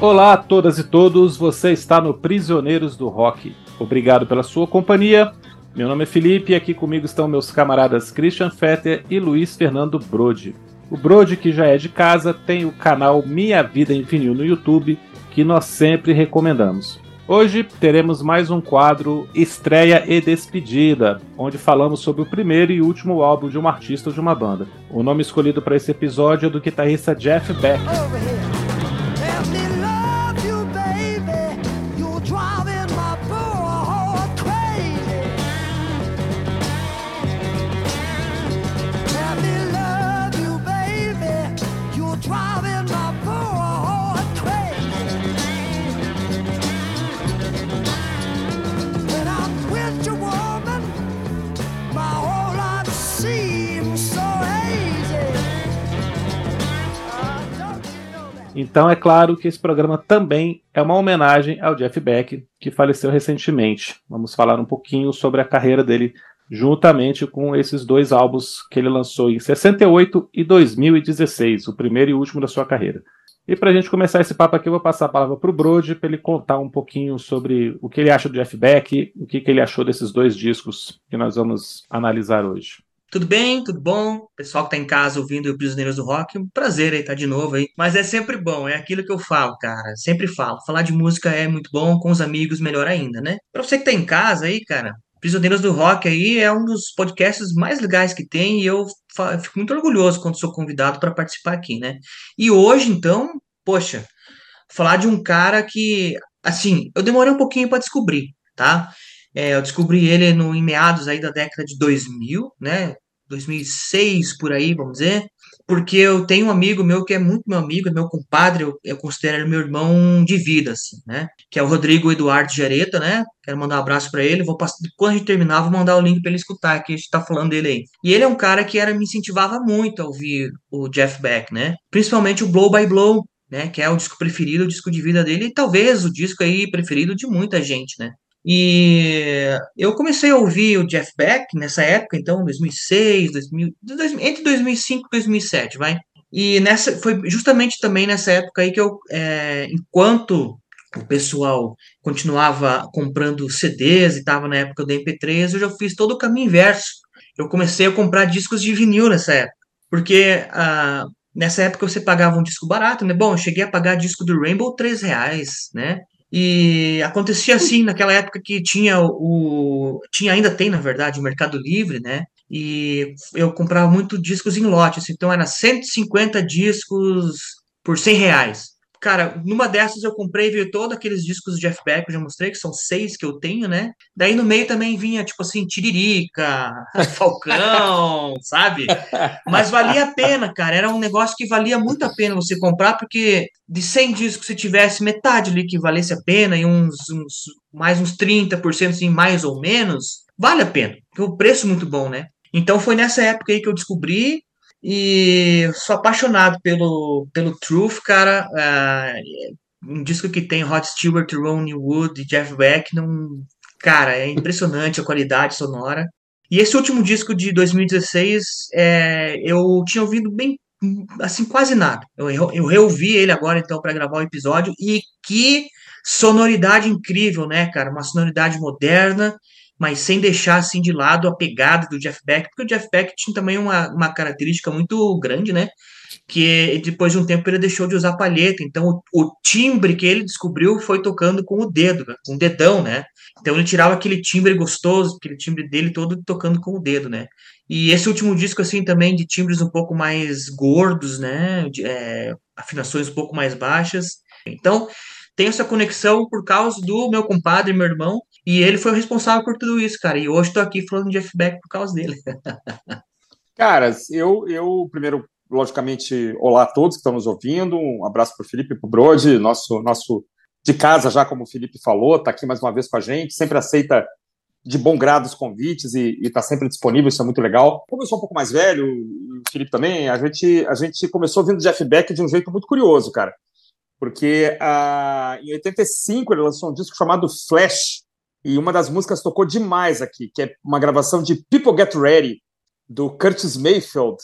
Olá a todas e todos, você está no Prisioneiros do Rock. Obrigado pela sua companhia. Meu nome é Felipe e aqui comigo estão meus camaradas Christian Fetter e Luiz Fernando Brode. O Brode, que já é de casa, tem o canal Minha Vida em Vinil no YouTube, que nós sempre recomendamos. Hoje teremos mais um quadro Estreia e Despedida, onde falamos sobre o primeiro e último álbum de um artista ou de uma banda. O nome escolhido para esse episódio é do guitarrista Jeff Beck. Então é claro que esse programa também é uma homenagem ao Jeff Beck, que faleceu recentemente. Vamos falar um pouquinho sobre a carreira dele juntamente com esses dois álbuns que ele lançou em 68 e 2016, o primeiro e último da sua carreira. E para a gente começar esse papo aqui, eu vou passar a palavra para o Brode para ele contar um pouquinho sobre o que ele acha do Jeff Beck, o que, que ele achou desses dois discos que nós vamos analisar hoje. Tudo bem? Tudo bom? Pessoal que tá em casa ouvindo o Prisioneiros do Rock, um prazer aí estar tá de novo aí. Mas é sempre bom, é aquilo que eu falo, cara. Sempre falo. Falar de música é muito bom, com os amigos melhor ainda, né? Pra você que tá em casa aí, cara, Prisioneiros do Rock aí é um dos podcasts mais legais que tem e eu fico muito orgulhoso quando sou convidado para participar aqui, né? E hoje, então, poxa, falar de um cara que, assim, eu demorei um pouquinho para descobrir, tá? É, eu descobri ele no, em meados aí da década de 2000, né? 2006 por aí, vamos dizer, porque eu tenho um amigo meu que é muito meu amigo, é meu compadre, eu, eu considero ele meu irmão de vida, assim, né? Que é o Rodrigo Eduardo Jareta, né? Quero mandar um abraço para ele. Vou passar, quando a gente terminar, vou mandar o link para ele escutar, que a gente tá falando dele aí. E ele é um cara que era me incentivava muito a ouvir o Jeff Beck, né? Principalmente o Blow by Blow, né, que é o disco preferido, o disco de vida dele, e talvez o disco aí preferido de muita gente, né? E eu comecei a ouvir o Jeff Beck nessa época, então, 2006, 2000, entre 2005 e 2007, vai. E nessa foi justamente também nessa época aí que eu, é, enquanto o pessoal continuava comprando CDs e estava na época do MP3, eu já fiz todo o caminho inverso. Eu comecei a comprar discos de vinil nessa época, porque ah, nessa época você pagava um disco barato, né? Bom, eu cheguei a pagar disco do Rainbow três reais, né? E acontecia assim naquela época que tinha o. Tinha, ainda tem, na verdade, o Mercado Livre, né? E eu comprava muito discos em lotes, então era 150 discos por 100 reais. Cara, numa dessas eu comprei, veio todos aqueles discos do Jeff Beck, eu já mostrei, que são seis que eu tenho, né? Daí no meio também vinha, tipo assim, Tiririca, Falcão, sabe? Mas valia a pena, cara. Era um negócio que valia muito a pena você comprar, porque de 100 discos, se tivesse metade ali que valesse a pena e uns, uns mais uns 30% assim, mais ou menos, vale a pena. Porque o preço é muito bom, né? Então foi nessa época aí que eu descobri e sou apaixonado pelo, pelo Truth, cara. Uh, um disco que tem Rod Stewart, Ronnie Wood e Jeff Beck. Não, cara, é impressionante a qualidade sonora. E esse último disco de 2016, é, eu tinha ouvido bem, assim, quase nada. Eu, eu reouvi ele agora, então, para gravar o episódio. E que sonoridade incrível, né, cara? Uma sonoridade moderna mas sem deixar assim de lado a pegada do Jeff Beck, porque o Jeff Beck tinha também uma, uma característica muito grande, né? Que depois de um tempo ele deixou de usar palheta, então o, o timbre que ele descobriu foi tocando com o dedo, com o dedão, né? Então ele tirava aquele timbre gostoso, aquele timbre dele todo tocando com o dedo, né? E esse último disco, assim, também de timbres um pouco mais gordos, né? De, é, afinações um pouco mais baixas. Então, tem essa conexão por causa do meu compadre, meu irmão, e ele foi o responsável por tudo isso, cara. E hoje estou aqui falando de Jeff Beck por causa dele. Caras, eu, eu primeiro, logicamente, olá a todos que estão nos ouvindo. Um abraço para o Felipe para o Brode, nosso, nosso de casa, já como o Felipe falou, está aqui mais uma vez com a gente, sempre aceita de bom grado os convites e está sempre disponível, isso é muito legal. Como eu sou um pouco mais velho, o Felipe também, a gente, a gente começou ouvindo Jeff Beck de um jeito muito curioso, cara. Porque ah, em 85 ele lançou um disco chamado Flash, e uma das músicas tocou demais aqui, que é uma gravação de People Get Ready, do Curtis Mayfield,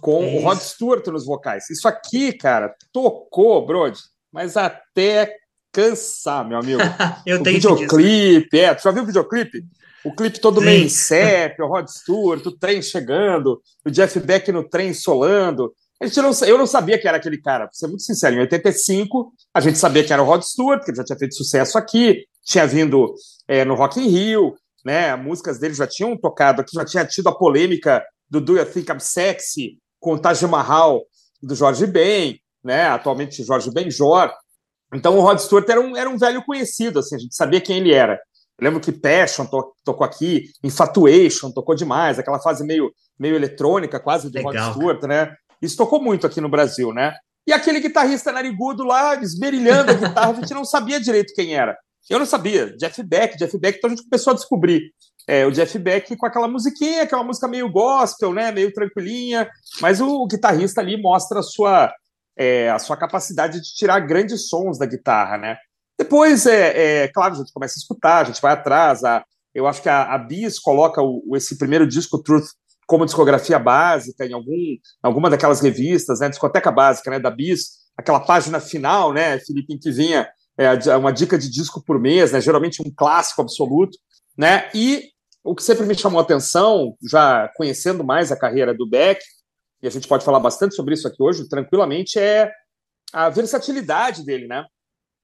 com é o Rod Stewart nos vocais. Isso aqui, cara, tocou, Brody. mas até cansar, meu amigo. Eu o tenho videoclipe, é, tu já viu o videoclipe? O clipe todo Sim. meio CEP, o Rod Stewart, o trem chegando, o Jeff Beck no trem solando. A gente não, eu não sabia que era aquele cara, pra ser muito sincero. Em 85, a gente sabia que era o Rod Stewart, que ele já tinha feito sucesso aqui, tinha vindo é, no Rock in Rio, né? Músicas dele já tinham tocado aqui, já tinha tido a polêmica do Do You Think I'm Sexy com o Taj Mahal do Jorge Ben, né? Atualmente Jorge Benjor. Então o Rod Stewart era um, era um velho conhecido, assim, a gente sabia quem ele era. Eu lembro que Passion to, tocou aqui, Infatuation tocou demais, aquela fase meio, meio eletrônica quase do Legal. Rod Stewart, né? Isso tocou muito aqui no Brasil, né? E aquele guitarrista narigudo lá, esmerilhando a guitarra, a gente não sabia direito quem era. Eu não sabia. Jeff Beck, Jeff Beck, então a gente começou a descobrir é, o Jeff Beck com aquela musiquinha, aquela música meio gospel, né? Meio tranquilinha, mas o, o guitarrista ali mostra a sua, é, a sua capacidade de tirar grandes sons da guitarra, né? Depois, é, é, claro, a gente começa a escutar, a gente vai atrás. A, eu acho que a, a Bis coloca o, esse primeiro disco, Truth, como discografia básica em algum, alguma daquelas revistas, né? Discoteca básica, né? Da Bis, aquela página final, né, Felipe, em que vinha é, uma dica de disco por mês, né? Geralmente um clássico absoluto, né? E o que sempre me chamou a atenção, já conhecendo mais a carreira do Beck, e a gente pode falar bastante sobre isso aqui hoje, tranquilamente, é a versatilidade dele, né?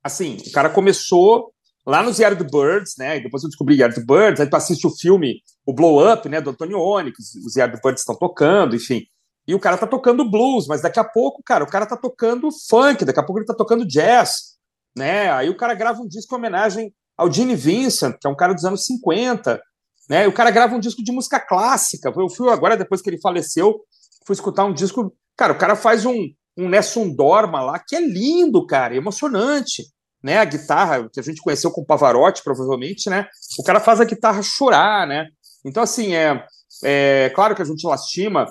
Assim, o cara começou lá nos Yardbirds, né? E depois eu descobri Yardbirds, aí tu assiste o filme, o Blow Up, né, do Antônio Onyx, os Yardbirds estão tocando, enfim. E o cara tá tocando blues, mas daqui a pouco, cara, o cara tá tocando funk, daqui a pouco ele tá tocando jazz, né? Aí o cara grava um disco em homenagem ao Gene Vincent, que é um cara dos anos 50, né? E o cara grava um disco de música clássica. Eu fui agora, depois que ele faleceu, fui escutar um disco. Cara, o cara faz um, um Nessun Dorma lá, que é lindo, cara, emocionante. Né, a guitarra que a gente conheceu com Pavarotti, provavelmente, né? O cara faz a guitarra chorar, né? Então, assim, é, é claro que a gente lastima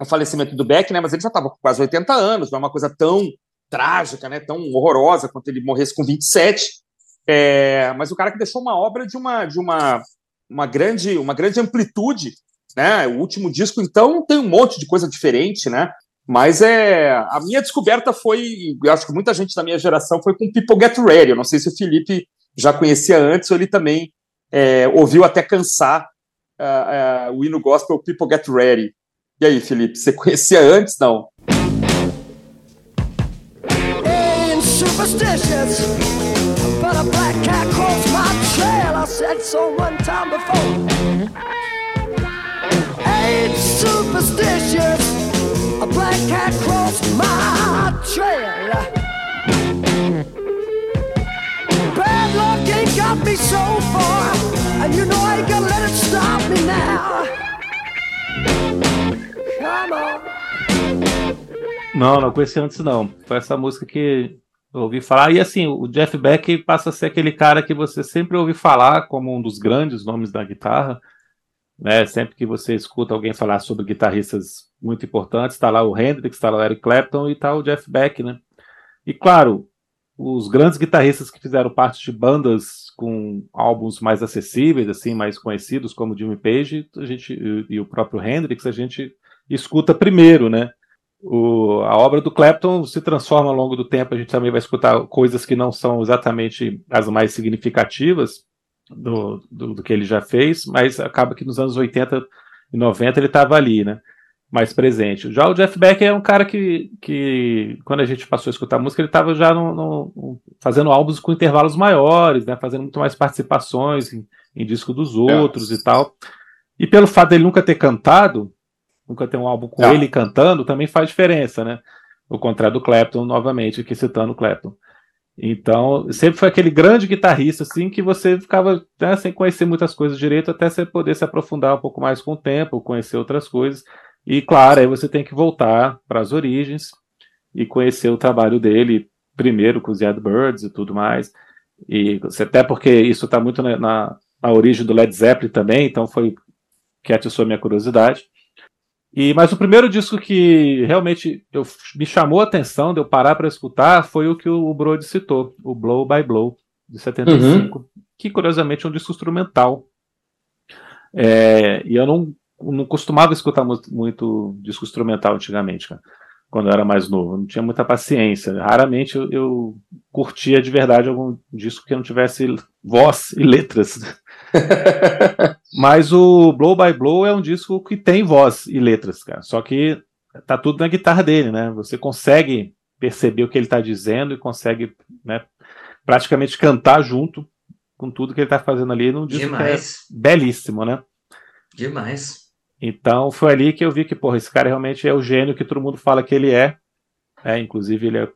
o falecimento do Beck, né? Mas ele já estava com quase 80 anos, não é uma coisa tão trágica, né? Tão horrorosa quanto ele morresse com 27. É, mas o cara que deixou uma obra de uma de uma, uma grande uma grande amplitude, né? O último disco, então, tem um monte de coisa diferente, né? Mas é a minha descoberta foi, eu acho que muita gente da minha geração foi com People Get Ready. Eu não sei se o Felipe já conhecia antes ou ele também é, ouviu até cansar uh, uh, o hino gospel People Get Ready. E aí, Felipe, você conhecia antes? Não? Superstitious, but a black cat crossed my trail. I said so one time before. Ain't superstitious. A black cat crossed my trail. Bad luck ain't got me so far, and you know I ain't gonna let it stop me now. Come on. Não, não conheci antes não. Foi essa música que eu ouvi falar. E assim, o Jeff Beck passa a ser aquele cara que você sempre ouve falar como um dos grandes nomes da guitarra. Né? Sempre que você escuta alguém falar sobre guitarristas muito importantes. Está lá o Hendrix, está lá o Eric Clapton e está o Jeff Beck, né? E claro, os grandes guitarristas que fizeram parte de bandas com álbuns mais acessíveis, assim, mais conhecidos, como Jimmy Page, a gente e, e o próprio Hendrix, a gente escuta primeiro, né? O, a obra do Clapton se transforma ao longo do tempo, a gente também vai escutar coisas que não são exatamente as mais significativas do, do, do que ele já fez, mas acaba que nos anos 80 e 90 ele estava ali, né? mais presente. Já o Jeff Beck é um cara que, que quando a gente passou a escutar música, ele estava já no, no, fazendo álbuns com intervalos maiores, né, fazendo muito mais participações em, em disco dos outros é. e tal. E pelo fato dele nunca ter cantado, nunca ter um álbum com é. ele cantando, também faz diferença, né? O contrário do Clapton, novamente, aqui citando o Clapton. Então, sempre foi aquele grande guitarrista, assim, que você ficava né, sem conhecer muitas coisas direito, até você poder se aprofundar um pouco mais com o tempo, conhecer outras coisas. E claro, aí você tem que voltar para as origens e conhecer o trabalho dele primeiro com os Yardbirds e tudo mais. E até porque isso está muito na, na, na, origem do Led Zeppelin também, então foi que atiçou a minha curiosidade. E mas o primeiro disco que realmente eu, me chamou a atenção de eu parar para escutar foi o que o Brody citou, o Blow by Blow de 75, uhum. que curiosamente é um disco instrumental. É, e eu não não costumava escutar muito, muito disco instrumental antigamente, cara. Quando eu era mais novo. Eu não tinha muita paciência. Raramente eu, eu, curtia de verdade algum disco que não tivesse voz e letras. Mas o Blow by Blow é um disco que tem voz e letras, cara. Só que tá tudo na guitarra dele, né? Você consegue perceber o que ele está dizendo e consegue né, praticamente cantar junto com tudo que ele está fazendo ali num disco que é belíssimo, né? Demais. Então foi ali que eu vi que, porra, esse cara realmente é o gênio que todo mundo fala que ele é. é inclusive, ele é,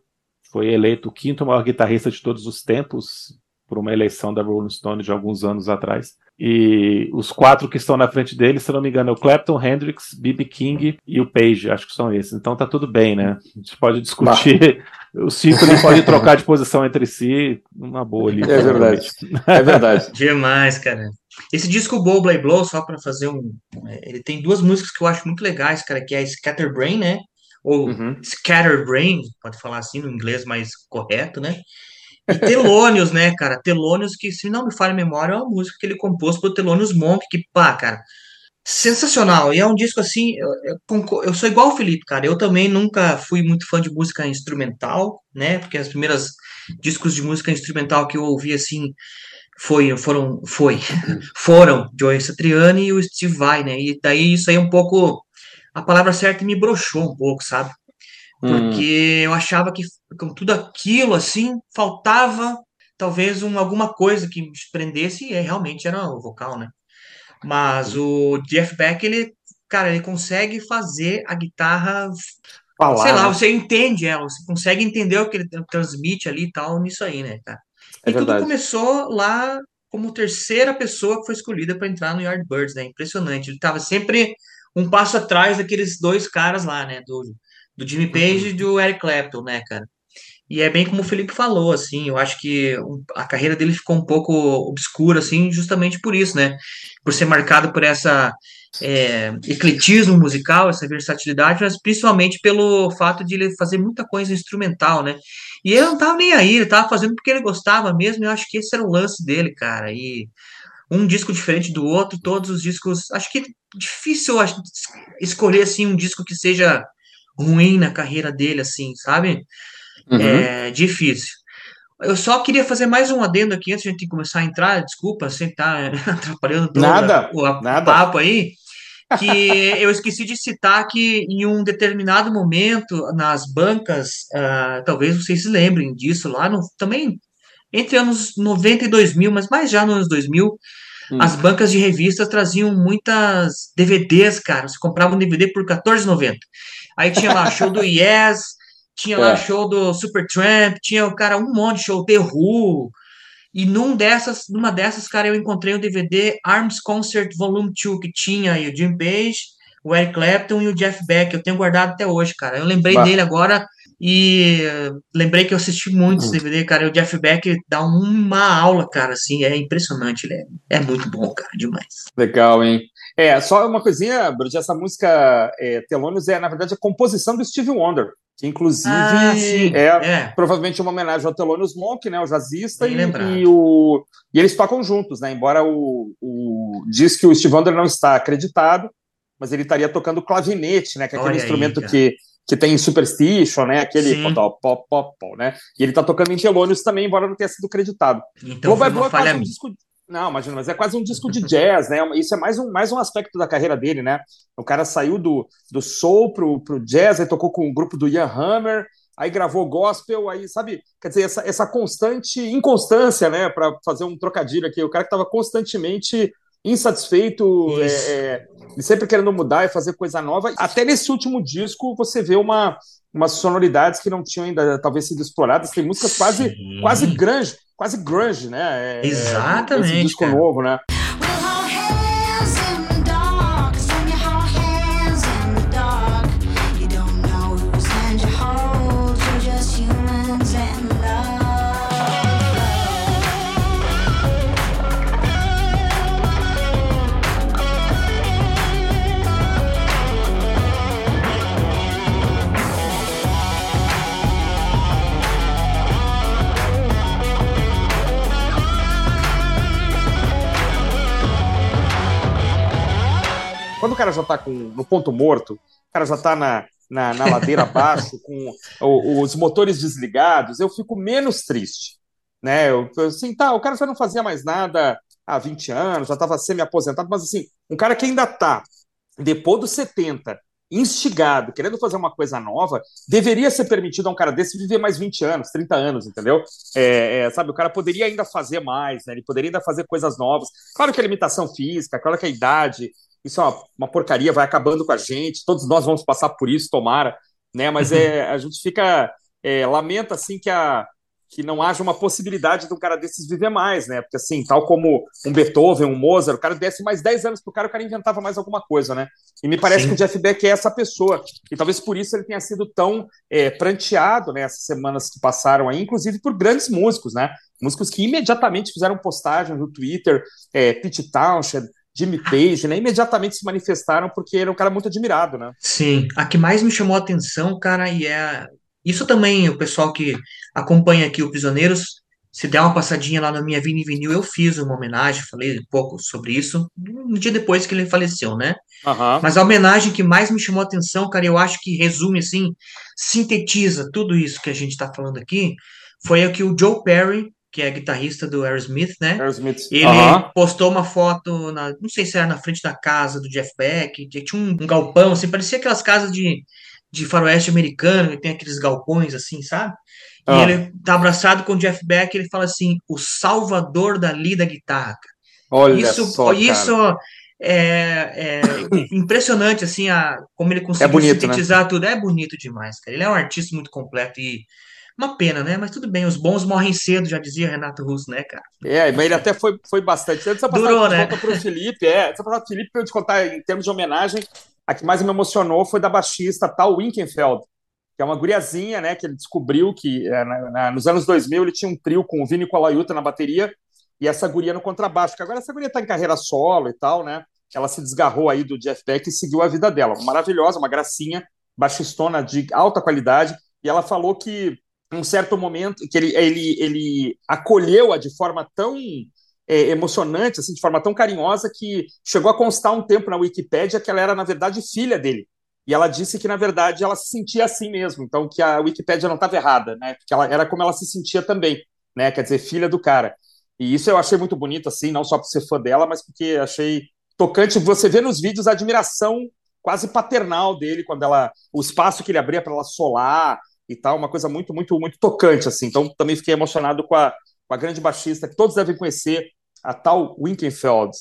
foi eleito o quinto maior guitarrista de todos os tempos por uma eleição da Rolling Stone de alguns anos atrás. E os quatro que estão na frente dele, se não me engano, é o Clapton, Hendrix, B.B. King e o Page, acho que são esses. Então tá tudo bem, né? A gente pode discutir. Os cinco ele pode trocar de posição entre si, uma boa ali. É verdade. É verdade. Demais, cara. Esse disco Blow Blay Blow, só para fazer um. É, ele tem duas músicas que eu acho muito legais, cara, que é Scatterbrain, né? Ou uhum. Scatterbrain, pode falar assim no inglês mais correto, né? E Telônios, né, cara? Telônios, que se não me falha a memória, é uma música que ele compôs pro Telônios Monk, que, pá, cara, sensacional. E é um disco assim, eu, eu, eu, sou igual o Felipe, cara. Eu também nunca fui muito fã de música instrumental, né? Porque as primeiras discos de música instrumental que eu ouvi assim foi, foram, foi, foram Joey Satriani e o Steve Vai, né? E daí isso aí um pouco, a palavra certa me broxou um pouco, sabe? Porque hum. eu achava que com tudo aquilo, assim, faltava talvez um, alguma coisa que me prendesse, e realmente era o vocal, né? Mas o Jeff Beck, ele, cara, ele consegue fazer a guitarra. Falar, sei lá, né? você entende ela, você consegue entender o que ele transmite ali e tal, nisso aí, né, cara? É e verdade. tudo começou lá como terceira pessoa que foi escolhida para entrar no Yardbirds, né? Impressionante. Ele estava sempre um passo atrás daqueles dois caras lá, né? Do do Jimmy Page uhum. e do Eric Clapton, né, cara? E é bem como o Felipe falou, assim, eu acho que a carreira dele ficou um pouco obscura, assim, justamente por isso, né? Por ser marcado por essa é, ecletismo musical, essa versatilidade, mas principalmente pelo fato de ele fazer muita coisa instrumental, né? E ele não tava nem aí, ele tava fazendo porque ele gostava mesmo, e eu acho que esse era o lance dele, cara. E um disco diferente do outro, todos os discos. Acho que é difícil acho, escolher assim um disco que seja ruim na carreira dele, assim, sabe? Uhum. É difícil. Eu só queria fazer mais um adendo aqui antes de a gente começar a entrar. Desculpa, sem estar tá atrapalhando todo nada, o, a, nada. papo aí. Que eu esqueci de citar que em um determinado momento nas bancas, uh, talvez vocês se lembrem disso lá no também entre anos 90 e 2000, mas mais já nos anos 2000, hum. as bancas de revistas traziam muitas DVDs, cara. Você comprava um DVD por R$14,90. Aí tinha lá show do Yes, tinha lá é. show do Supertramp, tinha cara um monte de show The Who. E num dessas, numa dessas, cara, eu encontrei o um DVD Arms Concert Volume 2 que tinha aí o Jim Page, o Eric Clapton e o Jeff Beck. Eu tenho guardado até hoje, cara. Eu lembrei bah. dele agora e lembrei que eu assisti muito esse DVD, hum. cara. E o Jeff Beck dá uma aula, cara, assim, é impressionante, ele é, é muito bom, cara, demais. Legal, hein? É, só uma coisinha, Bruce, essa música é, Telônios é, na verdade, a composição do Steve Wonder, que inclusive ah, é, é, provavelmente uma homenagem ao Thelonious Monk, né, o jazzista, e, e, o, e eles tocam juntos, né, embora o, o diz que o Steve Wonder não está acreditado, mas ele estaria tocando clavinete, né, que é aquele Olha instrumento aí, que que tem Superstition, né? Aquele pop, pop, pop, né? E ele tá tocando em Thelonious também, embora não tenha sido acreditado. Então, Blow by Blow é um disco, não, imagina, mas é quase um disco de jazz, né? Isso é mais um, mais um aspecto da carreira dele, né? O cara saiu do, do soul pro, pro jazz, aí tocou com o grupo do Ian Hammer, aí gravou gospel, aí, sabe? Quer dizer, essa, essa constante inconstância, né? Para fazer um trocadilho aqui, o cara que estava constantemente insatisfeito, é, é, sempre querendo mudar e fazer coisa nova. Até nesse último disco você vê uma, umas sonoridades que não tinham ainda talvez sido exploradas. Tem músicas quase, quase grunge, quase grunge, né? É, é Exatamente. esse disco cara. novo, né? Quando o cara já tá com, no ponto morto, o cara já tá na, na, na ladeira abaixo, com o, os motores desligados, eu fico menos triste. Né? Eu, assim, tá, o cara já não fazia mais nada há 20 anos, já estava semi-aposentado, mas assim, um cara que ainda está, depois dos 70, instigado, querendo fazer uma coisa nova, deveria ser permitido a um cara desse viver mais 20 anos, 30 anos, entendeu? É, é, sabe, o cara poderia ainda fazer mais, né? Ele poderia ainda fazer coisas novas. Claro que a limitação física, claro que a idade, isso é uma, uma porcaria, vai acabando com a gente, todos nós vamos passar por isso, tomara, né? Mas é, a gente fica, é, lamenta, assim, que a, que não haja uma possibilidade de um cara desses viver mais, né? Porque, assim, tal como um Beethoven, um Mozart, o cara desse mais 10 anos pro cara, o cara inventava mais alguma coisa, né? E me parece Sim. que o Jeff Beck é essa pessoa. E talvez por isso ele tenha sido tão é, pranteado nessas né, semanas que passaram aí, inclusive por grandes músicos, né? Músicos que imediatamente fizeram postagem no Twitter, é, Pete Townshend, Jimmy Page, né? Imediatamente se manifestaram porque era um cara muito admirado, né? Sim. A que mais me chamou a atenção, cara, e é isso também, o pessoal que acompanha aqui o Prisioneiros, se der uma passadinha lá na minha Vini Vinil, eu fiz uma homenagem, falei um pouco sobre isso, um dia depois que ele faleceu, né? Uhum. Mas a homenagem que mais me chamou a atenção, cara, eu acho que resume, assim, sintetiza tudo isso que a gente tá falando aqui, foi a que o Joe Perry, que é guitarrista do Aerosmith, né? Aerosmith. Ele uhum. postou uma foto, na, não sei se era na frente da casa do Jeff Beck, tinha um, um galpão, assim, parecia aquelas casas de de faroeste americano, que tem aqueles galpões assim, sabe? E ah. ele tá abraçado com o Jeff Beck, ele fala assim, o salvador da lida guitarra. Olha isso, só, isso é, é impressionante, assim, a, como ele conseguiu é bonito, né? sintetizar né? tudo. É bonito demais, cara. Ele é um artista muito completo e uma pena, né? Mas tudo bem, os bons morrem cedo, já dizia Renato Russo, né, cara? É, mas ele até foi, foi bastante. Antes Durou, né? para o Felipe, é. Antes de passar Felipe, para eu te contar, em termos de homenagem, a que mais me emocionou foi da baixista Tal Winkenfeld, que é uma guriazinha, né, que ele descobriu que é, na, na, nos anos 2000 ele tinha um trio com o Vini Colaiuta na bateria e essa guria no contrabaixo, que agora essa guria está em carreira solo e tal, né, ela se desgarrou aí do Jeff Beck e seguiu a vida dela, maravilhosa, uma gracinha, baixistona de alta qualidade, e ela falou que um certo momento que ele, ele, ele acolheu-a de forma tão é, emocionante, assim, de forma tão carinhosa, que chegou a constar um tempo na Wikipédia que ela era, na verdade, filha dele. E ela disse que, na verdade, ela se sentia assim mesmo, então que a Wikipédia não estava errada, né? Porque ela era como ela se sentia também, né? Quer dizer, filha do cara. E isso eu achei muito bonito, assim, não só por ser fã dela, mas porque achei tocante você vê nos vídeos a admiração quase paternal dele quando ela o espaço que ele abria para ela solar e tal, uma coisa muito muito muito tocante assim. Então também fiquei emocionado com a uma grande baixista que todos devem conhecer, a tal Winkenfeld.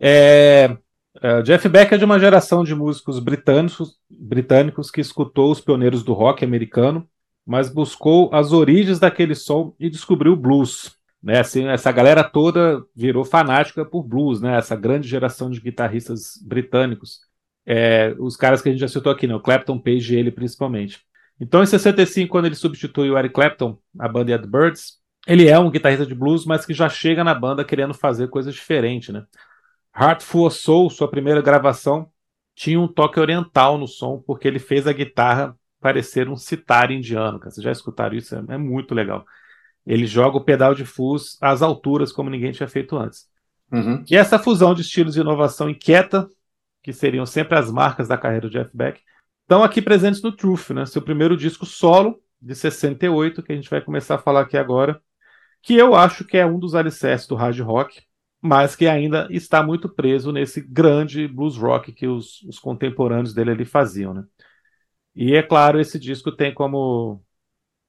É, é, Jeff Beck é de uma geração de músicos britânicos, britânicos que escutou os pioneiros do rock americano, mas buscou as origens daquele som e descobriu o blues. Né, assim, essa galera toda virou fanática por blues, né, essa grande geração de guitarristas britânicos. É, os caras que a gente já citou aqui, né, o Clapton, Page e ele principalmente. Então, em 65, quando ele substitui o Eric Clapton, a banda Yardbirds, ele é um guitarrista de blues, mas que já chega na banda querendo fazer coisas diferentes, né? Heartful of Soul, sua primeira gravação, tinha um toque oriental no som, porque ele fez a guitarra parecer um sitar indiano. Cara. Vocês já escutaram isso? É, é muito legal. Ele joga o pedal de fuzz às alturas, como ninguém tinha feito antes. Uhum. E essa fusão de estilos de inovação inquieta, que seriam sempre as marcas da carreira do Jeff Beck, estão aqui presentes no Truth, né? seu primeiro disco solo, de 68, que a gente vai começar a falar aqui agora que eu acho que é um dos alicerces do hard rock, mas que ainda está muito preso nesse grande blues rock que os, os contemporâneos dele ali faziam, né? E é claro, esse disco tem como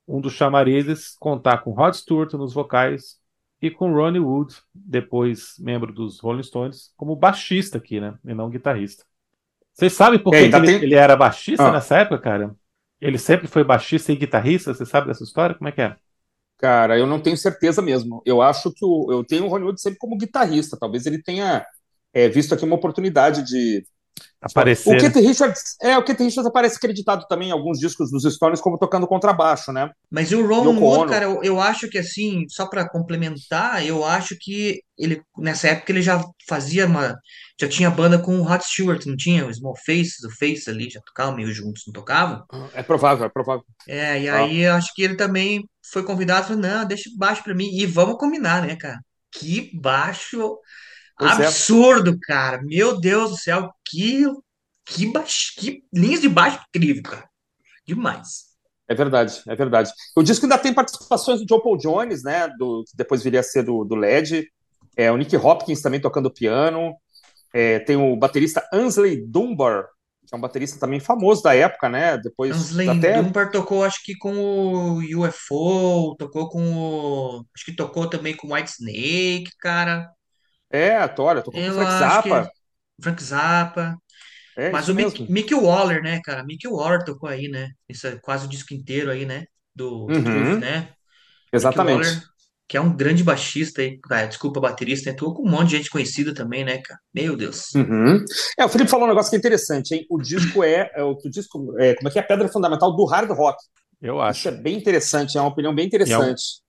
um dos chamarizes contar com Rod Stewart nos vocais e com Ronnie Wood, depois membro dos Rolling Stones, como baixista aqui, né? E não guitarrista. Vocês sabem por que, ele, tem... ele, era baixista ah. nessa época, cara? Ele sempre foi baixista e guitarrista? Você sabe dessa história? Como é que é? Cara, eu não tenho certeza mesmo. Eu acho que o, eu tenho o Ronnie Wood sempre como guitarrista. Talvez ele tenha é, visto aqui uma oportunidade de aparecer. O Keith Richards, é, o Keith Richards aparece acreditado também em alguns discos dos Stones como tocando contrabaixo, né? Mas o Ron Wood, cara, eu, eu, acho que assim, só para complementar, eu acho que ele nessa época ele já fazia uma já tinha banda com o Rod Stewart, não tinha? O Small Faces, o Face ali, já tocavam meio juntos, não tocavam? É provável, é provável. É, e aí ah. eu acho que ele também foi convidado, falou, não, deixa baixo para mim, e vamos combinar, né, cara? Que baixo pois é. absurdo, é. cara, meu Deus do céu, que, que, baixo, que linhas de baixo incrível, cara. demais. É verdade, é verdade. O disco ainda tem participações do John Paul Jones, né? Do, que depois viria a ser do, do LED. É, o Nick Hopkins também tocando piano. É, tem o baterista Ansley Dunbar, que é um baterista também famoso da época, né? Depois Ansley até Dunbar tocou, acho que com o UFO, tocou com o. Acho que tocou também com o White Snake, cara. É, a Tória, tocou com o Eu Frank acho que. Zappa. Frank Zappa. É Mas isso o Mick, mesmo. Mick Waller, né, cara? Mick Waller tocou aí, né? Isso é quase o disco inteiro aí, né? Do Uhum, né? Mick exatamente. Waller, que é um grande baixista aí, cara, desculpa, baterista, né? Tocou com um monte de gente conhecida também, né, cara? Meu Deus. Uhum. É, o Felipe falou um negócio que é interessante, hein? O disco é, é o o disco, é, como é que é a pedra fundamental do hard rock. Eu Isso é acho. bem interessante, é uma opinião bem E é um- interessante.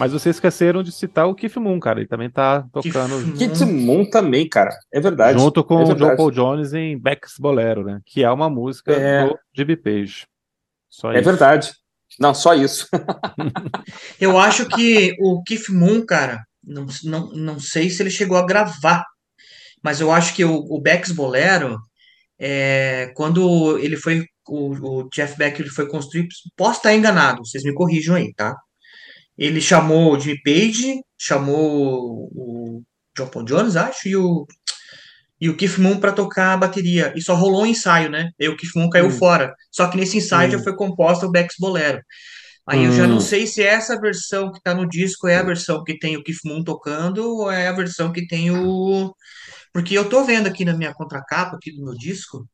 Mas vocês esqueceram de citar o Keith Moon, cara. Ele também tá tocando Keith Moon também, cara. É verdade. junto com é o John verdade. Paul Jones em Beck's Bolero, né? Que é uma música É. do Jimmy Page. Só É isso. verdade. Não, só isso. Eu acho que o Keith Moon, cara, não, não, não sei se ele chegou a gravar, mas eu acho que o, o Beck's Bolero, é, quando ele foi, o, o Jeff Beck ele foi construir, posso estar enganado, vocês me corrijam aí, tá? Ele chamou o Jimmy Page, chamou o John Paul Jones, acho, e o, e o Keith Moon para tocar a bateria. E só rolou um ensaio, né? E o Keith Moon caiu Hum. fora. Só que nesse ensaio Hum. já foi composta o Beck's Bolero. Aí eu já Hum. não sei se essa versão que tá no disco é a versão que tem o Keith Moon tocando ou é a versão que tem o. Porque eu tô vendo aqui na minha contracapa aqui do meu disco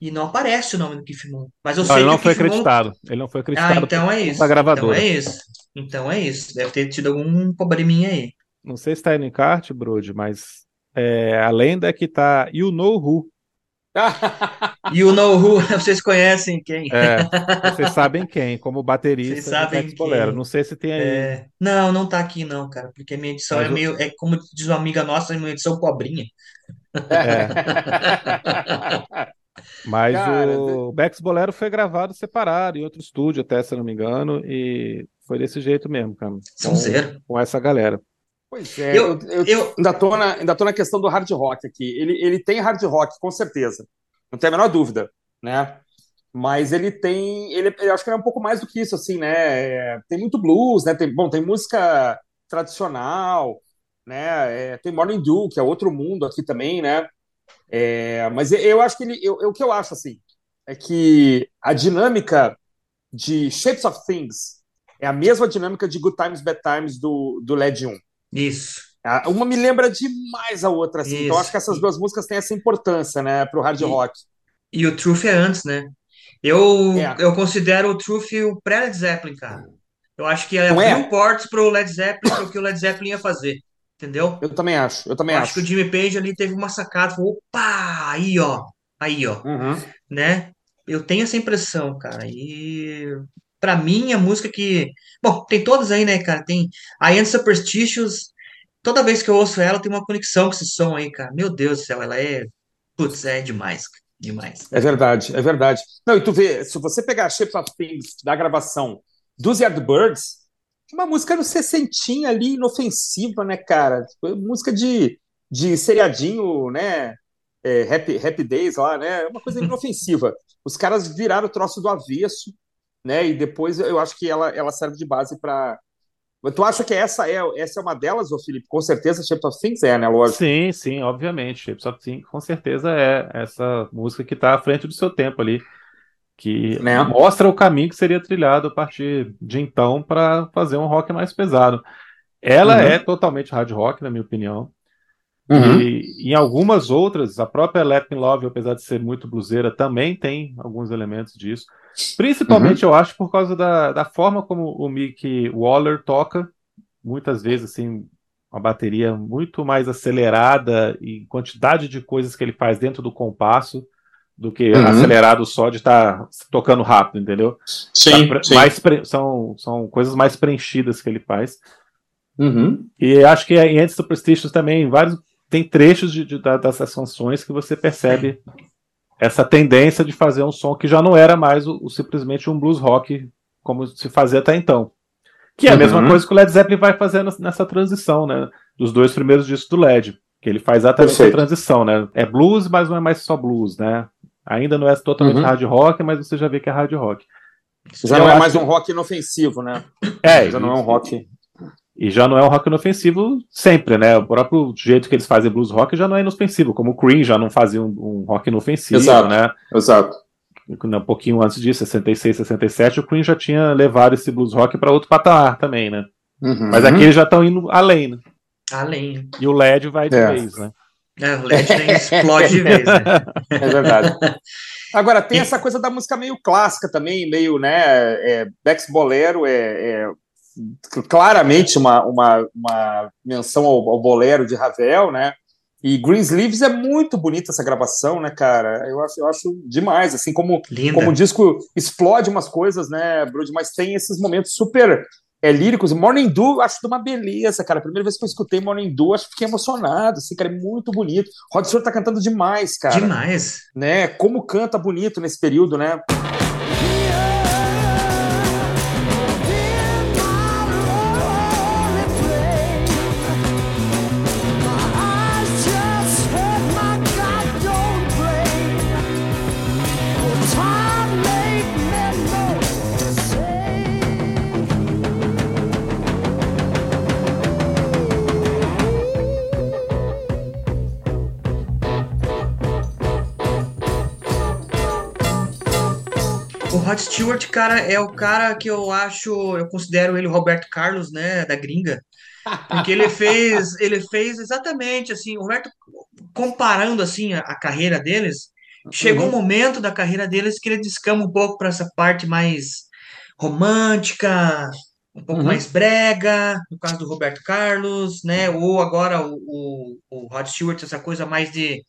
e não aparece o nome do Keith Moon. Mas eu Não, sei ele que não o foi Keith Moon. acreditado. Ele não foi Ah, acreditado então é isso. Então gravadora. é isso. Então é isso. Deve ter tido algum probleminha aí. Não sei se tá aí no encarte, Brode, mas é, a lenda é que tá You Know Who. O No Who, vocês conhecem quem? É, vocês sabem quem, como Vocês baterista do sabem Bolero. quem. Não sei se tem aí. É, Não, não tá aqui não, cara, porque a minha edição Mas é o- meio, é como diz uma amiga nossa, uma edição pobrinha. Mas Cara, o Beck's Bolero foi gravado separado em outro estúdio, até se eu não me engano, e foi desse jeito mesmo, cara. São Com, zero. com essa galera. Pois é, Eu, eu, eu eu, ainda, tô na, ainda tô na questão do hard rock aqui. Ele, ele tem hard rock, com certeza. Não tem a menor dúvida, né? Mas ele tem. Ele, eu acho que ele é um pouco mais do que isso, assim, né? É, tem muito blues, né? Tem, bom, tem música tradicional, né? É, tem Morning Dew, que é outro mundo aqui também, né? É, mas eu acho que ele. Eu, eu- o que eu acho, assim, é que a dinâmica de Shapes of Things é a mesma dinâmica de Good Times, Bad Times do, do LED 1. isso, Uma me lembra demais a outra, assim. Então Isso. acho que essas duas músicas têm essa importância, né, pro hard E- rock. e o Truth é antes, né? Eu, É. eu considero o Truth o pré-Led Zeppelin, cara. Eu acho que é? abriu portas pro Led Zeppelin, pro que o Led Zeppelin ia fazer, entendeu? Eu também acho, eu também acho. acho que o Jimmy Page ali teve uma sacada, falou, opa, aí ó, aí ó, Uhum. né? Eu tenho essa impressão, cara. E pra mim a música que, bom, tem todas aí, né, cara? Tem I Am Superstitious. Toda vez que eu ouço ela, tem uma conexão com esse som aí, cara. Meu Deus do céu, ela é, putz, é demais, cara. demais. É verdade, é verdade. Não, e tu vê, se você pegar Shapes of Things da gravação dos Yardbirds, uma música no sessentinha ali, inofensiva, né, cara? Tipo, música de, de seriadinho, né? É, happy, happy Days lá, né? É uma coisa inofensiva. Os caras viraram o troço do avesso, né? E depois eu acho que ela, ela serve de base para. Tu acha que essa é, essa é uma delas, ô Felipe? Com certeza, Shapes of Things é, né? Lógico. Sim, sim, obviamente. Shapes of Things, com certeza é essa música que está à frente do seu tempo ali, que Né? mostra o caminho que seria trilhado a partir de então para fazer um rock mais pesado. Ela Uhum. é totalmente hard rock, na minha opinião. Uhum. E em algumas outras, a própria Me Love, apesar de ser muito bluseira, também tem alguns elementos disso. Principalmente, Uhum. eu acho, por causa da, da forma como o Mick Waller toca, muitas vezes, assim, uma bateria muito mais acelerada e quantidade de coisas que ele faz dentro do compasso do que uhum. acelerado só de estar tá tocando rápido, entendeu? Sim, tá, sim. Mais pre... são, são coisas mais preenchidas que ele faz. Uhum. E acho que em Antes Superstitious também, vários, tem trechos de, de, dessas canções que você percebe essa tendência de fazer um som que já não era mais o, o simplesmente um blues rock como se fazia até então. Que é a uhum. mesma coisa que o Led Zeppelin vai fazendo nessa transição, né? Dos dois primeiros discos do Led. Que ele faz exatamente essa transição, né? É blues, mas não é mais só blues, né? Ainda não é totalmente uhum. hard rock, mas você já vê que é hard rock. Já não é mais um rock inofensivo, né? É, já não é um rock. E já não é um rock inofensivo sempre, né? O próprio jeito que eles fazem blues rock já não é inofensivo, como o Cream já não fazia um, um rock inofensivo, exato, né? Exato. Um pouquinho antes disso, 66, 67, o Cream já tinha levado esse blues rock para outro patamar também, né? Uhum. Mas aqui eles já estão indo além, né? Além. E o LED vai de é. vez, né? É, o LED explode de vez, né? É verdade. Agora, tem essa coisa da música meio clássica também, meio, né? É, Bex Bolero é, é claramente uma, uma, uma menção ao, ao, bolero de Ravel, né? E Greensleeves é muito bonita essa gravação, né, cara? Eu acho, eu acho demais, assim, como, como o disco explode umas coisas, né, Brody? Mas tem esses momentos super é, líricos. Morning Dew, acho de uma beleza, cara. A primeira vez que eu escutei Morning Dew, acho que fiquei emocionado, assim, cara, é muito bonito. Rod Stewart tá cantando demais, cara. Demais. Né? Como canta bonito nesse período, né? Rod Stewart, cara, é o cara que eu acho, eu considero ele o Roberto Carlos, né, da gringa. Porque ele fez, ele fez exatamente assim, o Roberto comparando assim a, a carreira deles, chegou uhum. um momento da carreira deles que ele descama um pouco para essa parte mais romântica, um pouco uhum. mais brega, no caso do Roberto Carlos, né? Ou agora o, o, o Rod Stewart, essa coisa mais de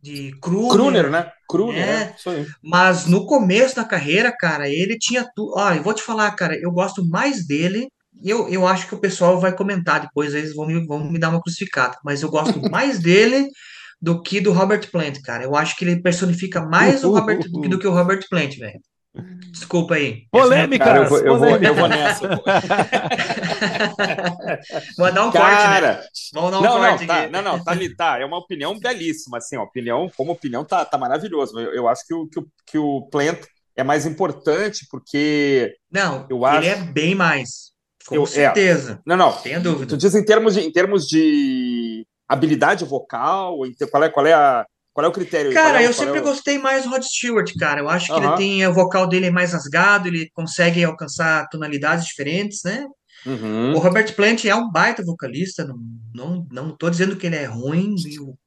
de Kruner, Kruner né? Kruner, né? É. Mas no começo da carreira, cara, ele tinha tudo. Ó, eu vou te falar, cara, eu gosto mais dele. Eu, eu acho que o pessoal vai comentar depois, eles vão me, vão me dar uma crucificada. Mas eu gosto mais dele do que do Robert Plant, cara. Eu acho que ele personifica mais o Robert do que, do que o Robert Plant, velho. Desculpa aí. Polêmica! Cara, eu, vou, eu, vou, eu vou nessa. vou dar um cara, corte, né? Vamos dar um não, corte não, tá, não, não, tá, tá, é uma opinião belíssima, assim, a opinião, como opinião, tá, tá maravilhoso. Eu, eu acho que o, que, o, que o Plant é mais importante porque... Não, eu acho... ele é bem mais, com eu, é. certeza. É, não, não. Tenha dúvida. Tu diz em termos de, em termos de habilidade vocal, qual é, qual é a qual é o critério? Cara, é, eu sempre é o... gostei mais do Rod Stewart, cara. Eu acho que ele tem o vocal dele é mais rasgado, ele consegue alcançar tonalidades diferentes, né? Uhum. O Robert Plant é um baita vocalista, não, não, não tô dizendo que ele é ruim,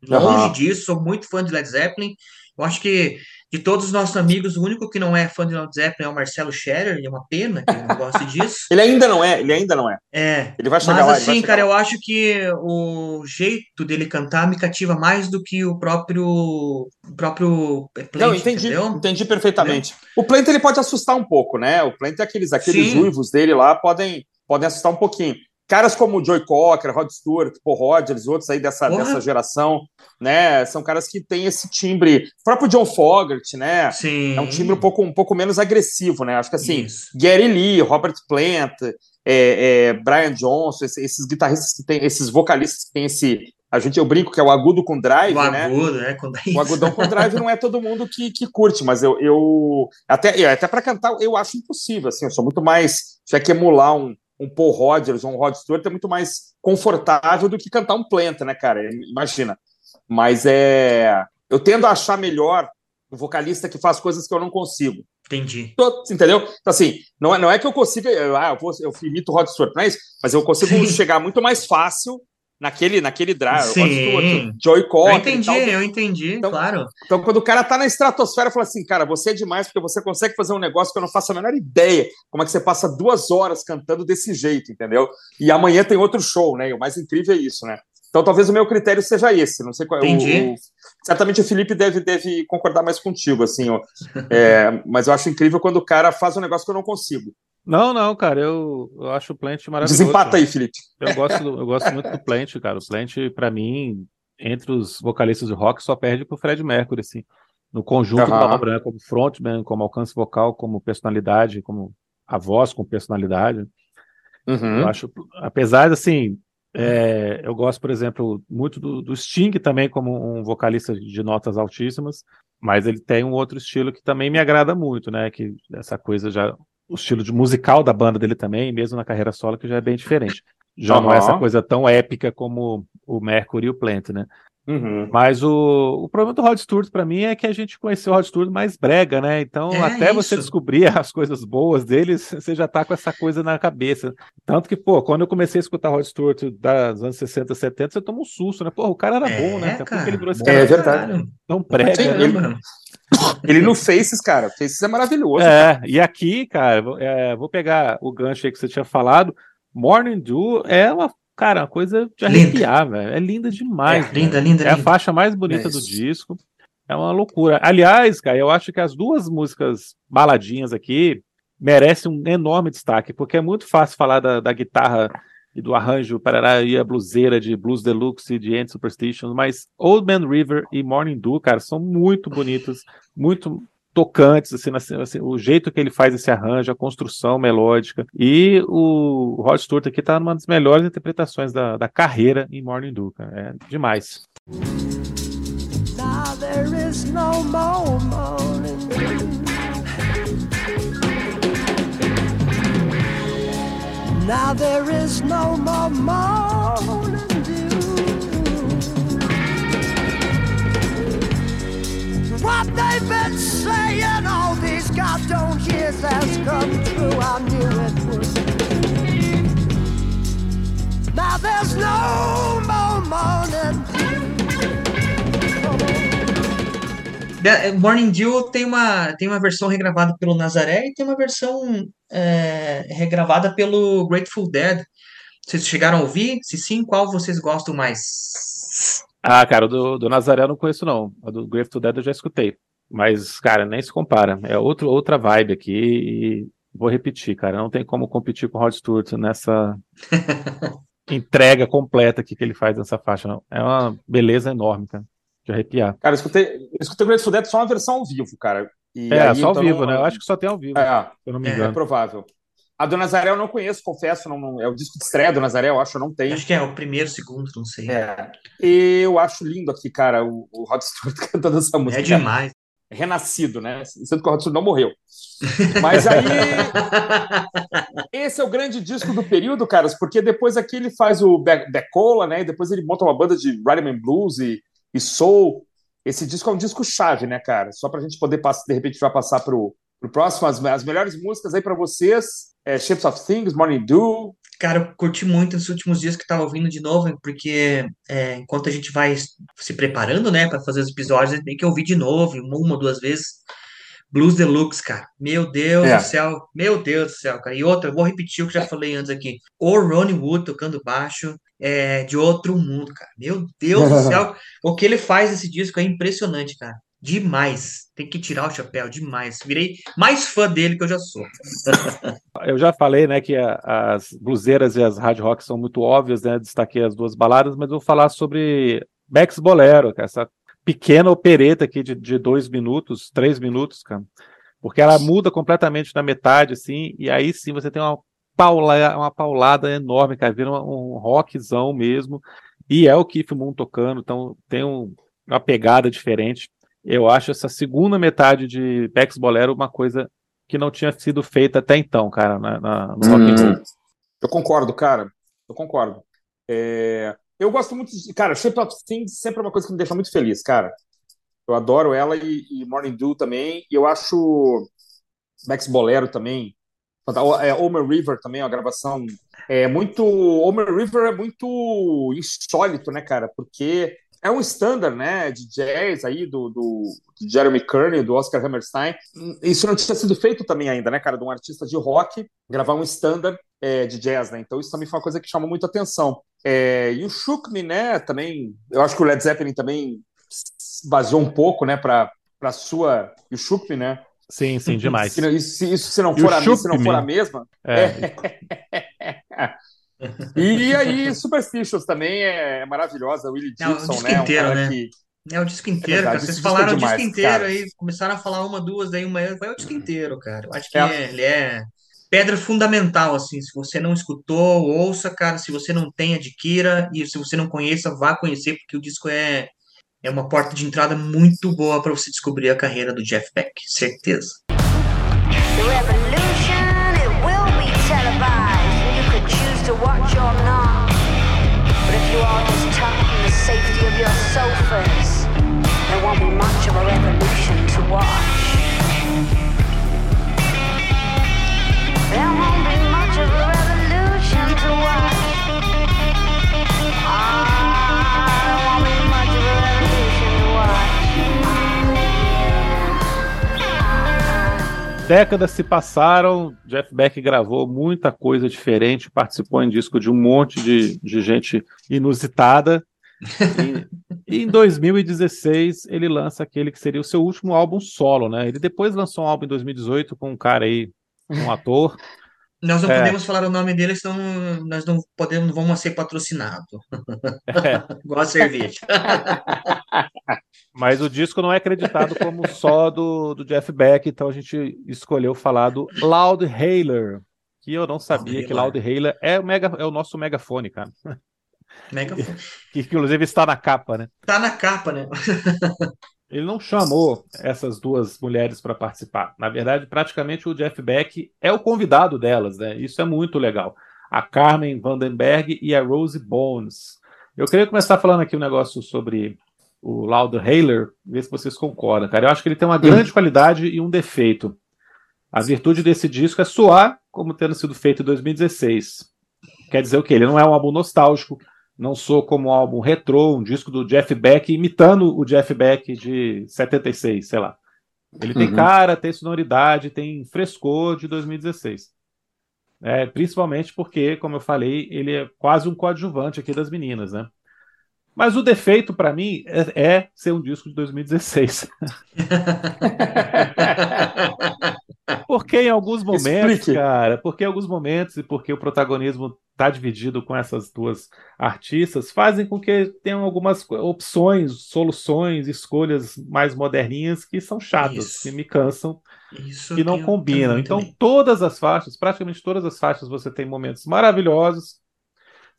longe uhum. disso, sou muito fã de Led Zeppelin. Eu acho que de todos os nossos amigos, o único que não é fã de Led Zeppelin é o Marcelo Scherer, e é uma pena que ele não goste disso. ele ainda não é, ele ainda não é. É. Ele vai chegar mas lá, assim, cara, lá. eu acho que o jeito dele cantar me cativa mais do que o próprio o próprio Plant, Não, entendi, entendeu? entendi perfeitamente. Entendeu? O Plant ele pode assustar um pouco, né? O Plant é aqueles aqueles uivos dele lá podem podem assustar um pouquinho caras como o Joey Cocker, Rod Stewart, Paul Rogers, outros aí dessa, dessa geração, né? São caras que têm esse timbre. O próprio John Fogerty, né? Sim. É um timbre um pouco, um pouco menos agressivo, né? Acho que assim, Isso. Gary Lee, Robert Plant, é, é, Brian Johnson, esses, esses, guitarristas que têm, esses vocalistas que têm esse. A gente, eu brinco que é o agudo com drive, o né? Agudo, é, com o agudão com drive não é todo mundo que, que curte, mas eu, eu até, até para cantar eu acho impossível, assim, eu sou muito mais, tiver que emular um, um Paul Rodgers ou um Rod Stewart é muito mais confortável do que cantar um Planta, né, cara? Imagina. Mas é. Eu tendo a achar melhor o vocalista que faz coisas que eu não consigo. Entendi. Entendeu? Então, assim, não é, não é que eu consiga. Ah, eu, vou, eu imito o Rod Stewart, não é isso? Mas eu consigo Sim. chegar muito mais fácil naquele, naquele drive. Sim. Joey Cocker. Eu entendi, eu entendi, então, claro. Então, quando o cara tá na estratosfera, fala assim, cara, você é demais porque você consegue fazer um negócio que eu não faço a menor ideia. Como é que você passa duas horas cantando desse jeito, entendeu? E amanhã tem outro show, né? E o mais incrível é isso, né? Então talvez o meu critério seja esse. Não sei qual Entendi. o, o, certamente o Felipe deve, deve concordar mais contigo, assim, ó. É, mas eu acho incrível quando o cara faz um negócio que eu não consigo. Não, não, cara, eu, eu acho o Plant maravilhoso. Desempata aí, Felipe. Eu gosto, eu gosto muito do Plant, cara. O Plant, para mim, entre os vocalistas de rock, só perde pro Fred Mercury, assim. No conjunto Aham. da obra, né? como frontman, como alcance vocal, como personalidade, como a voz com personalidade. Uhum. Eu acho, apesar de, assim, é, eu gosto, por exemplo, muito do, do Sting também como um vocalista de notas altíssimas, mas ele tem um outro estilo que também me agrada muito, né? Que essa coisa já, o estilo de musical da banda dele também, mesmo na carreira solo, que já é bem diferente. Já não é essa coisa tão épica como o Mercury e o Plant, né? Uhum. Mas o, o problema do Rod Stewart pra mim é que a gente conheceu o Rod Stewart mais brega, né? Então, É até você isso. descobrir as coisas boas deles, você já tá com essa coisa na cabeça. Tanto que, pô, quando eu comecei a escutar Rod Stewart das anos 60, 70, você toma um susto, né? Pô, o cara era bom, né? Até porque ele virou esse É cara verdade. Caralho. tão prega, né? ele- Caramba. Ele no Faces, cara. Faces é maravilhoso. É, e aqui, cara, vou- é, vou pegar o gancho aí que você tinha falado. Morning Dew é uma, cara, uma coisa de arrepiar, velho. É linda demais. É, linda, linda, É a linda. faixa mais bonita É do disco. É uma loucura. Aliás, cara, eu acho que as duas músicas baladinhas aqui merecem um enorme destaque, porque é muito fácil falar da, da guitarra e do arranjo parará, e a bluseira de Blues Deluxe e de End Superstitions, mas Old Man River e Morning Dew, cara, são muito bonitas, muito tocantes, assim, assim, assim, o jeito que ele faz esse arranjo, a construção melódica. E o Rod Stewart aqui tá numa das melhores interpretações da, da carreira em Morning cara. É demais. Now there is no more morning. Now there is no more morning What they've been saying all these goddamn years has come true. I knew it would. Now there's no more morning Morning Dew tem uma, tem uma versão regravada pelo Nazaré e tem uma versão é, regravada pelo Grateful Dead. Vocês chegaram a ouvir? Se sim, qual vocês gostam mais? Ah, cara, o do, do Nazaré eu não conheço, não. A do Grave to Dead eu já escutei. Mas, cara, nem se compara. É outro, outra vibe aqui e vou repetir, cara. Não tem como competir com o Rod Stewart nessa entrega completa aqui que ele faz nessa faixa, não. É uma beleza enorme, cara. De arrepiar. Cara, eu escutei, eu escutei o Grateful Dead só uma versão ao vivo, cara. E É, aí, só ao então, vivo, né? Eu acho que só tem ao vivo, É, se eu não me É, é engano. provável. A do Nazaré eu não conheço, confesso. Não, não- é o disco de estreia do Nazaré, eu acho, eu não tenho. Acho que é o primeiro, segundo, não sei. É. E eu acho lindo aqui, cara, o, o Rod Stewart cantando essa música. É demais. Renascido, né? Sendo que o Rod Stewart não morreu. Mas aí, esse é o grande disco do período, caras, porque depois aqui ele faz o Be- Becola, né? E depois ele monta uma banda de Rhythm and Blues e, e Soul. Esse disco é um disco chave, né, cara? Só pra gente poder de repente, vai passar pro, pro próximo. As, as melhores músicas aí pra vocês: é Shapes of Things, Morning Dew. Cara, eu curti muito nos últimos dias que tava ouvindo de novo, porque é, enquanto a gente vai se preparando, né, para fazer os episódios, a gente tem que ouvir de novo, uma, uma duas vezes. Blues Deluxe, cara. Meu Deus É. do céu. Meu Deus do céu, cara. E outra, eu vou repetir o que já falei antes aqui. O Ronnie Wood tocando baixo é de outro mundo, cara. Meu Deus do céu. O que ele faz nesse disco é impressionante, cara. Demais. Tem que tirar o chapéu, demais. Virei mais fã dele que eu já sou. Eu já falei, né, que a- as bluseiras e as hard rock são muito óbvias, né? Destaquei as duas baladas, mas vou falar sobre Bex Bolero, essa pequena opereta aqui de, de dois minutos, três minutos, cara. Porque ela muda completamente na metade, assim, e aí sim você tem uma, paula, uma paulada enorme, cara, vira uma- um rockzão mesmo. E é o Keith Moon tocando, então tem um- uma pegada diferente. Eu acho essa segunda metade de Bex Bolero uma coisa que não tinha sido feita até então, cara, na, na- no rock. Hum. Eu concordo, cara. Eu concordo. É, Eu gosto muito de. Cara, Shape of Things sempre é uma coisa que me deixa muito feliz, cara. Eu adoro ela e, e Morning Dew também. E eu acho Max Bolero também. É, Homer River também, a gravação. É muito. Homer River é muito insólito, né, cara? Porque é um standard, né, de jazz aí do, do de Jeremy Kearney, do Oscar Hammerstein. Isso não tinha sido feito também ainda, né, cara, de um artista de rock gravar um standard é, de jazz, né? Então isso também foi uma coisa que chamou muita atenção. É, e o Shook Me, né, também, eu acho que o Led Zeppelin também baseou um pouco, né, para para sua e o Shook Me, né? Sim, sim, demais. Se, isso, isso se não for, a, se não for a mesma. É. é. e aí, Superstitious também é maravilhosa, Willie Dixon, é, né? Um inteiro, cara né? que É o disco inteiro, verdade, cara. Vocês é falaram o disco inteiro cara. aí, começaram a falar uma, duas, daí uma, vai o disco inteiro, cara. Eu acho que É. é- ele é pedra fundamental, assim. Se você não escutou, ouça, cara. Se você não tem, adquira. E se você não conheça, vá conhecer, porque o disco é, é uma porta de entrada muito boa para você descobrir a carreira do Jeff Beck, certeza. The revolution, to watch or not. But if you all just in the safety of your sofas, there won't be much of a revolution to watch. Décadas se passaram, Jeff Beck gravou muita coisa diferente, participou em disco de um monte de, de gente inusitada. E, e em 2016 ele lança aquele que seria o seu último álbum solo, né? Ele depois lançou um álbum em 2018 com um cara aí, um ator. Nós não É. podemos falar o nome dele, senão nós não podemos, não vamos ser patrocinados. É, Igual a cerveja. mas o disco não é acreditado como só do, do Jeff Beck, então a gente escolheu falar do Loud Hailer, que eu não sabia que Loud Hailer é o, mega, é o nosso megafone, cara. Mega fã. Que inclusive está na capa, né? Tá na capa, né? Ele não chamou essas duas mulheres para participar. Na verdade, praticamente o Jeff Beck é o convidado delas, né? Isso é muito legal. A Carmen Vandenberg e a Rose Bones. Eu queria começar falando aqui um negócio sobre o Loud Hailer, ver se vocês concordam, cara. Eu acho que ele tem uma grande qualidade e um defeito. A virtude desse disco é soar como tendo sido feito em 2016. Quer dizer o quê? Ele não é um álbum nostálgico, não sou como um álbum retrô, um disco do Jeff Beck imitando o Jeff Beck de 76, sei lá. Ele tem Uhum. cara, tem sonoridade, tem frescor de 2016. É, principalmente porque, como eu falei, ele é quase um coadjuvante aqui das meninas, né? Mas o defeito para mim é, é ser um disco de 2016. Porque em alguns momentos, Explique. cara, porque em alguns momentos e porque o protagonismo tá dividido com essas duas artistas, fazem com que tenham algumas opções, soluções, escolhas mais moderninhas que são chatas, Isso. que me cansam Isso que não combinam. Então, também. todas as faixas, praticamente todas as faixas, você tem momentos maravilhosos,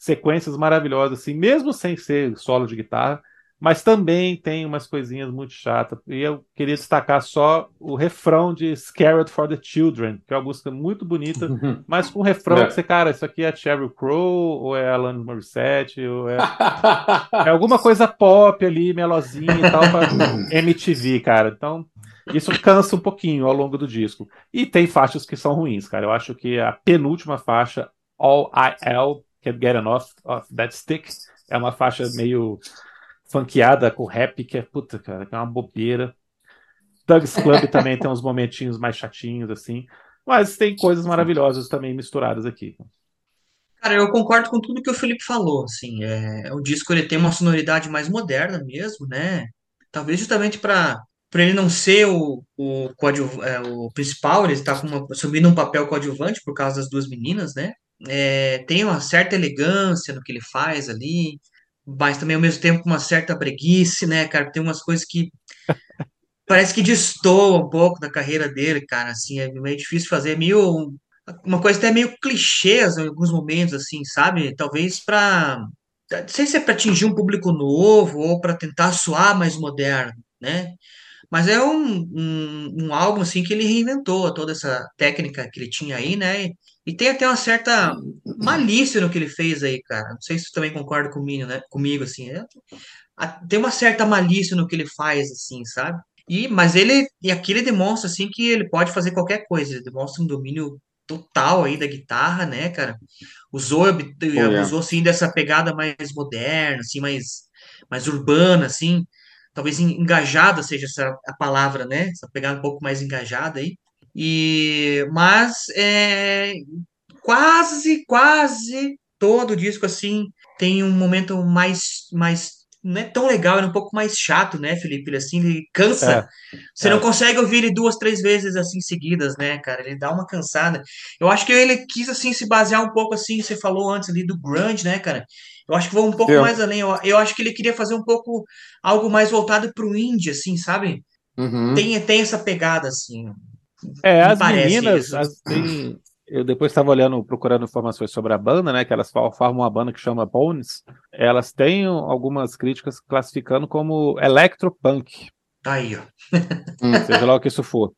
sequências maravilhosas, assim, mesmo sem ser solo de guitarra, mas também tem umas coisinhas muito chatas. E eu queria destacar só o refrão de Scared for the Children, que é uma música muito bonita, mas com um refrão É. que você, cara, isso aqui é Sheryl Crow, ou é Alan Morissette, ou é, é alguma coisa pop ali, melosinha e tal, pra MTV, cara. Então, isso cansa um pouquinho ao longo do disco. E tem faixas que são ruins, cara. Eu acho que a penúltima faixa, All I L Can't Get Enough of That Stick, é uma faixa meio funkeada com rap, que é puta, cara, que é uma bobeira. Doug's Club também tem uns momentinhos mais chatinhos, assim. Mas tem coisas maravilhosas também misturadas aqui. Cara, eu concordo com tudo que o Felipe falou, assim, é, o disco ele tem uma sonoridade mais moderna mesmo, né? Talvez justamente para para ele não ser o, o, coadju- é, o principal, ele está assumindo um papel coadjuvante por causa das duas meninas, né? É, tem uma certa elegância no que ele faz ali, mas também ao mesmo tempo uma certa preguiça, né, cara? Tem umas coisas que parece que destoa um pouco da carreira dele, cara, assim, é meio difícil fazer, é meio uma coisa até meio clichê em alguns momentos, assim, sabe? Talvez para, sei se é para atingir um público novo ou para tentar soar mais moderno, né? Mas é um, um, um álbum, assim, que ele reinventou toda essa técnica que ele tinha aí, né? E tem até uma certa malícia no que ele fez aí, cara. Não sei se você também concorda comigo, né? Comigo, assim. é- tem uma certa malícia no que ele faz, assim, sabe? E, mas ele, e aqui ele demonstra, assim, que ele pode fazer qualquer coisa. Ele demonstra um domínio total aí da guitarra, né, cara? Usou, é. usou, assim, dessa pegada mais moderna, assim, mais, mais urbana, assim. Talvez en- engajada seja essa a palavra, né? Essa pegada um pouco mais engajada aí. E, mas é, quase, quase todo o disco, assim, tem um momento mais, mais não é tão legal, é um pouco mais chato, né, Felipe? Ele assim, ele cansa. É, Você é. não consegue ouvir ele duas, três vezes assim seguidas, né, cara? Ele dá uma cansada. Eu acho que ele quis assim se basear um pouco assim, você falou antes ali do grunge, né, cara? Eu acho que vou um pouco Eu- mais além. Eu, eu acho que ele queria fazer um pouco algo mais voltado pro indie, assim, sabe? Uhum. Tem, tem essa pegada assim. É, as meninas, isso. as- tem- eu depois estava olhando, procurando informações sobre a banda, né? Que elas formam uma banda que chama Bones. Elas têm algumas críticas classificando como electropunk, Tá aí, ó. seja lá o que isso for.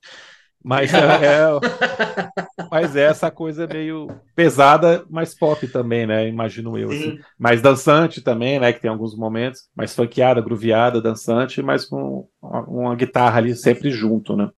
Mas é, é- mas é essa coisa meio pesada, mas pop também, né? Imagino eu. assim. Sim. Mais dançante também, né? Que tem alguns momentos, mais funkeada, grooveada, dançante, mas com uma guitarra ali sempre junto, né?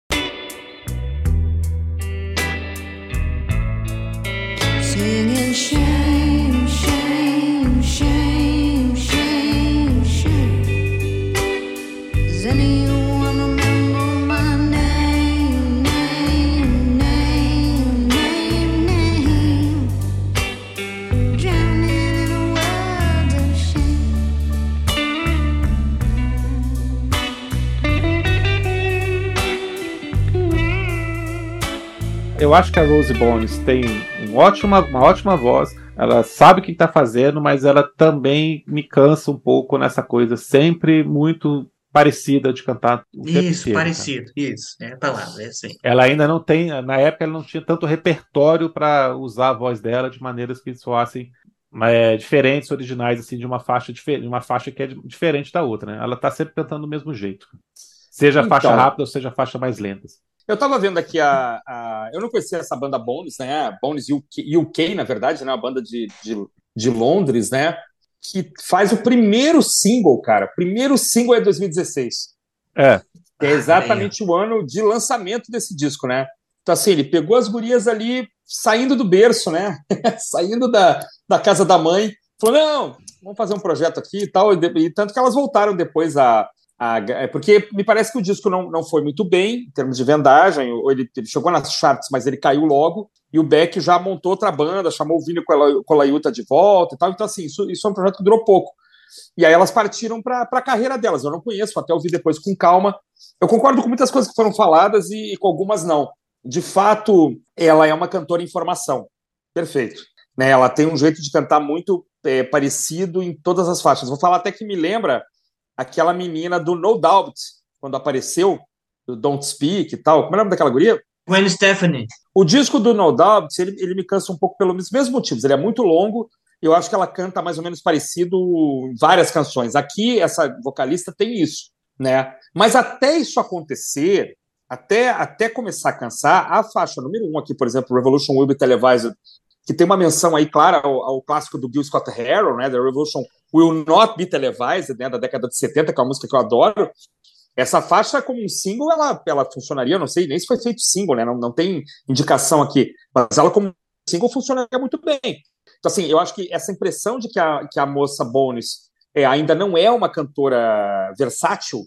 Acho que a Rose Bones tem um ótima, uma ótima voz. Ela sabe o que está fazendo, mas ela também me cansa um pouco nessa coisa sempre muito parecida de cantar Isso, parecido. Isso, é a palavra, é assim. Ela ainda não tem, na época ela não tinha tanto repertório para usar a voz dela de maneiras que soassem é, diferentes, originais, assim, de uma faixa diferente, uma faixa que é di- diferente da outra, né? Ela tá sempre cantando do mesmo jeito. Seja Então. faixa rápida ou seja faixa mais lentas. Eu tava vendo aqui a, a- Eu não conhecia essa banda Bones, né? Bones UK, UK, na verdade, né? Uma banda de, de, de Londres, né? Que faz o primeiro single, cara. O primeiro single é 2016. É, Que é exatamente o ano de lançamento desse disco, né? Então, assim, ele pegou as gurias ali saindo do berço, né? saindo da, da casa da mãe. Falou, não, vamos fazer um projeto aqui e tal. E, e tanto que elas voltaram depois a... a- é, porque me parece que o disco não, não foi muito bem em termos de vendagem. Ou ele, ele chegou nas charts, mas ele caiu logo. E o Beck já montou outra banda, chamou o Vini Cola- Colaiuta de volta e tal. Então, assim, isso, isso é um projeto que durou pouco. E aí elas partiram para a carreira delas. Eu não conheço, até ouvir depois com calma. Eu concordo com muitas coisas que foram faladas e, e com algumas não. De fato, ela é uma cantora em formação. Perfeito. Né, ela tem um jeito de cantar muito é, parecido em todas as faixas. Vou falar até que me lembra aquela menina do No Doubt, quando apareceu, do Don't Speak e tal. Como é o nome daquela guria? Gwen Stephanie. O disco do No Doubt, ele, ele me cansa um pouco pelos mesmos motivos. Ele é muito longo, eu acho que ela canta mais ou menos parecido em várias canções. Aqui, essa vocalista tem isso, né? Mas até isso acontecer, até, até começar a cansar, a faixa número um aqui, por exemplo, Revolution Will Be Televised, que tem uma menção aí clara ao, ao clássico do Gil Scott Heron, né? The Revolution Will Not Be Televised, né? Da década de 70, que é uma música que eu adoro. Essa faixa, como um single, ela, ela funcionaria, não sei nem se foi feito single, né? Não, não tem indicação aqui, mas ela, como single, funcionaria muito bem. Então, assim, eu acho que essa impressão de que a, que a moça Bones é, ainda não é uma cantora versátil,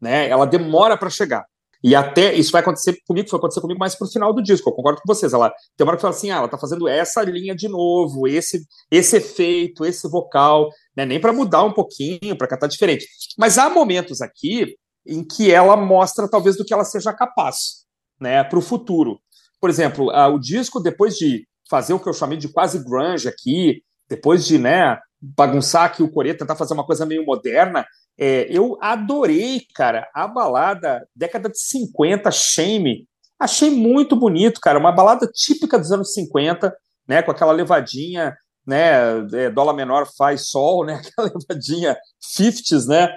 né? Ela demora para chegar. E até isso vai acontecer comigo, foi acontecer comigo mais pro final do disco. Eu concordo com vocês. Ela tem uma hora que fala assim: ah, ela tá fazendo essa linha de novo, esse, esse efeito, esse vocal, né? Nem para mudar um pouquinho, para cantar diferente. Mas há momentos aqui em que ela mostra talvez do que ela seja capaz, né, para o futuro. Por exemplo, ah, o disco depois de fazer o que eu chamei de quase grunge aqui, depois de, né, bagunçar aqui o Coreia, tentar fazer uma coisa meio moderna, é, eu adorei, cara, a balada década de 50, Shame. Achei muito bonito, cara, uma balada típica dos anos 50, né, com aquela levadinha, né, é, dólar menor faz sol, né, aquela levadinha 50s, né,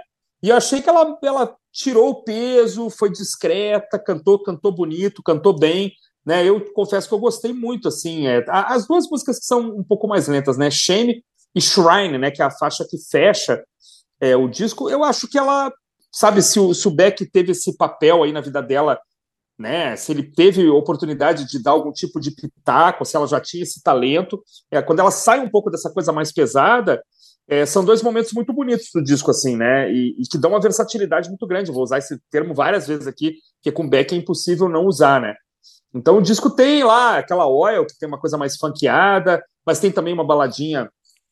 e eu achei que ela, ela tirou o peso, foi discreta, cantou, cantou bonito, cantou bem, né? Eu confesso que eu gostei muito, assim, é, as duas músicas que são um pouco mais lentas, né? Shame e Shrine, né? Que é a faixa que fecha é, o disco. Eu acho que ela, sabe, se o, se o Beck teve esse papel aí na vida dela, né? Se ele teve oportunidade de dar algum tipo de pitaco, se ela já tinha esse talento, é, quando ela sai um pouco dessa coisa mais pesada, é, são dois momentos muito bonitos do disco, assim, né? E, e que dão uma versatilidade muito grande. Vou usar esse termo várias vezes aqui, porque com Beck é impossível não usar, né? Então o disco tem lá aquela oil, que tem uma coisa mais funkeada, mas tem também uma baladinha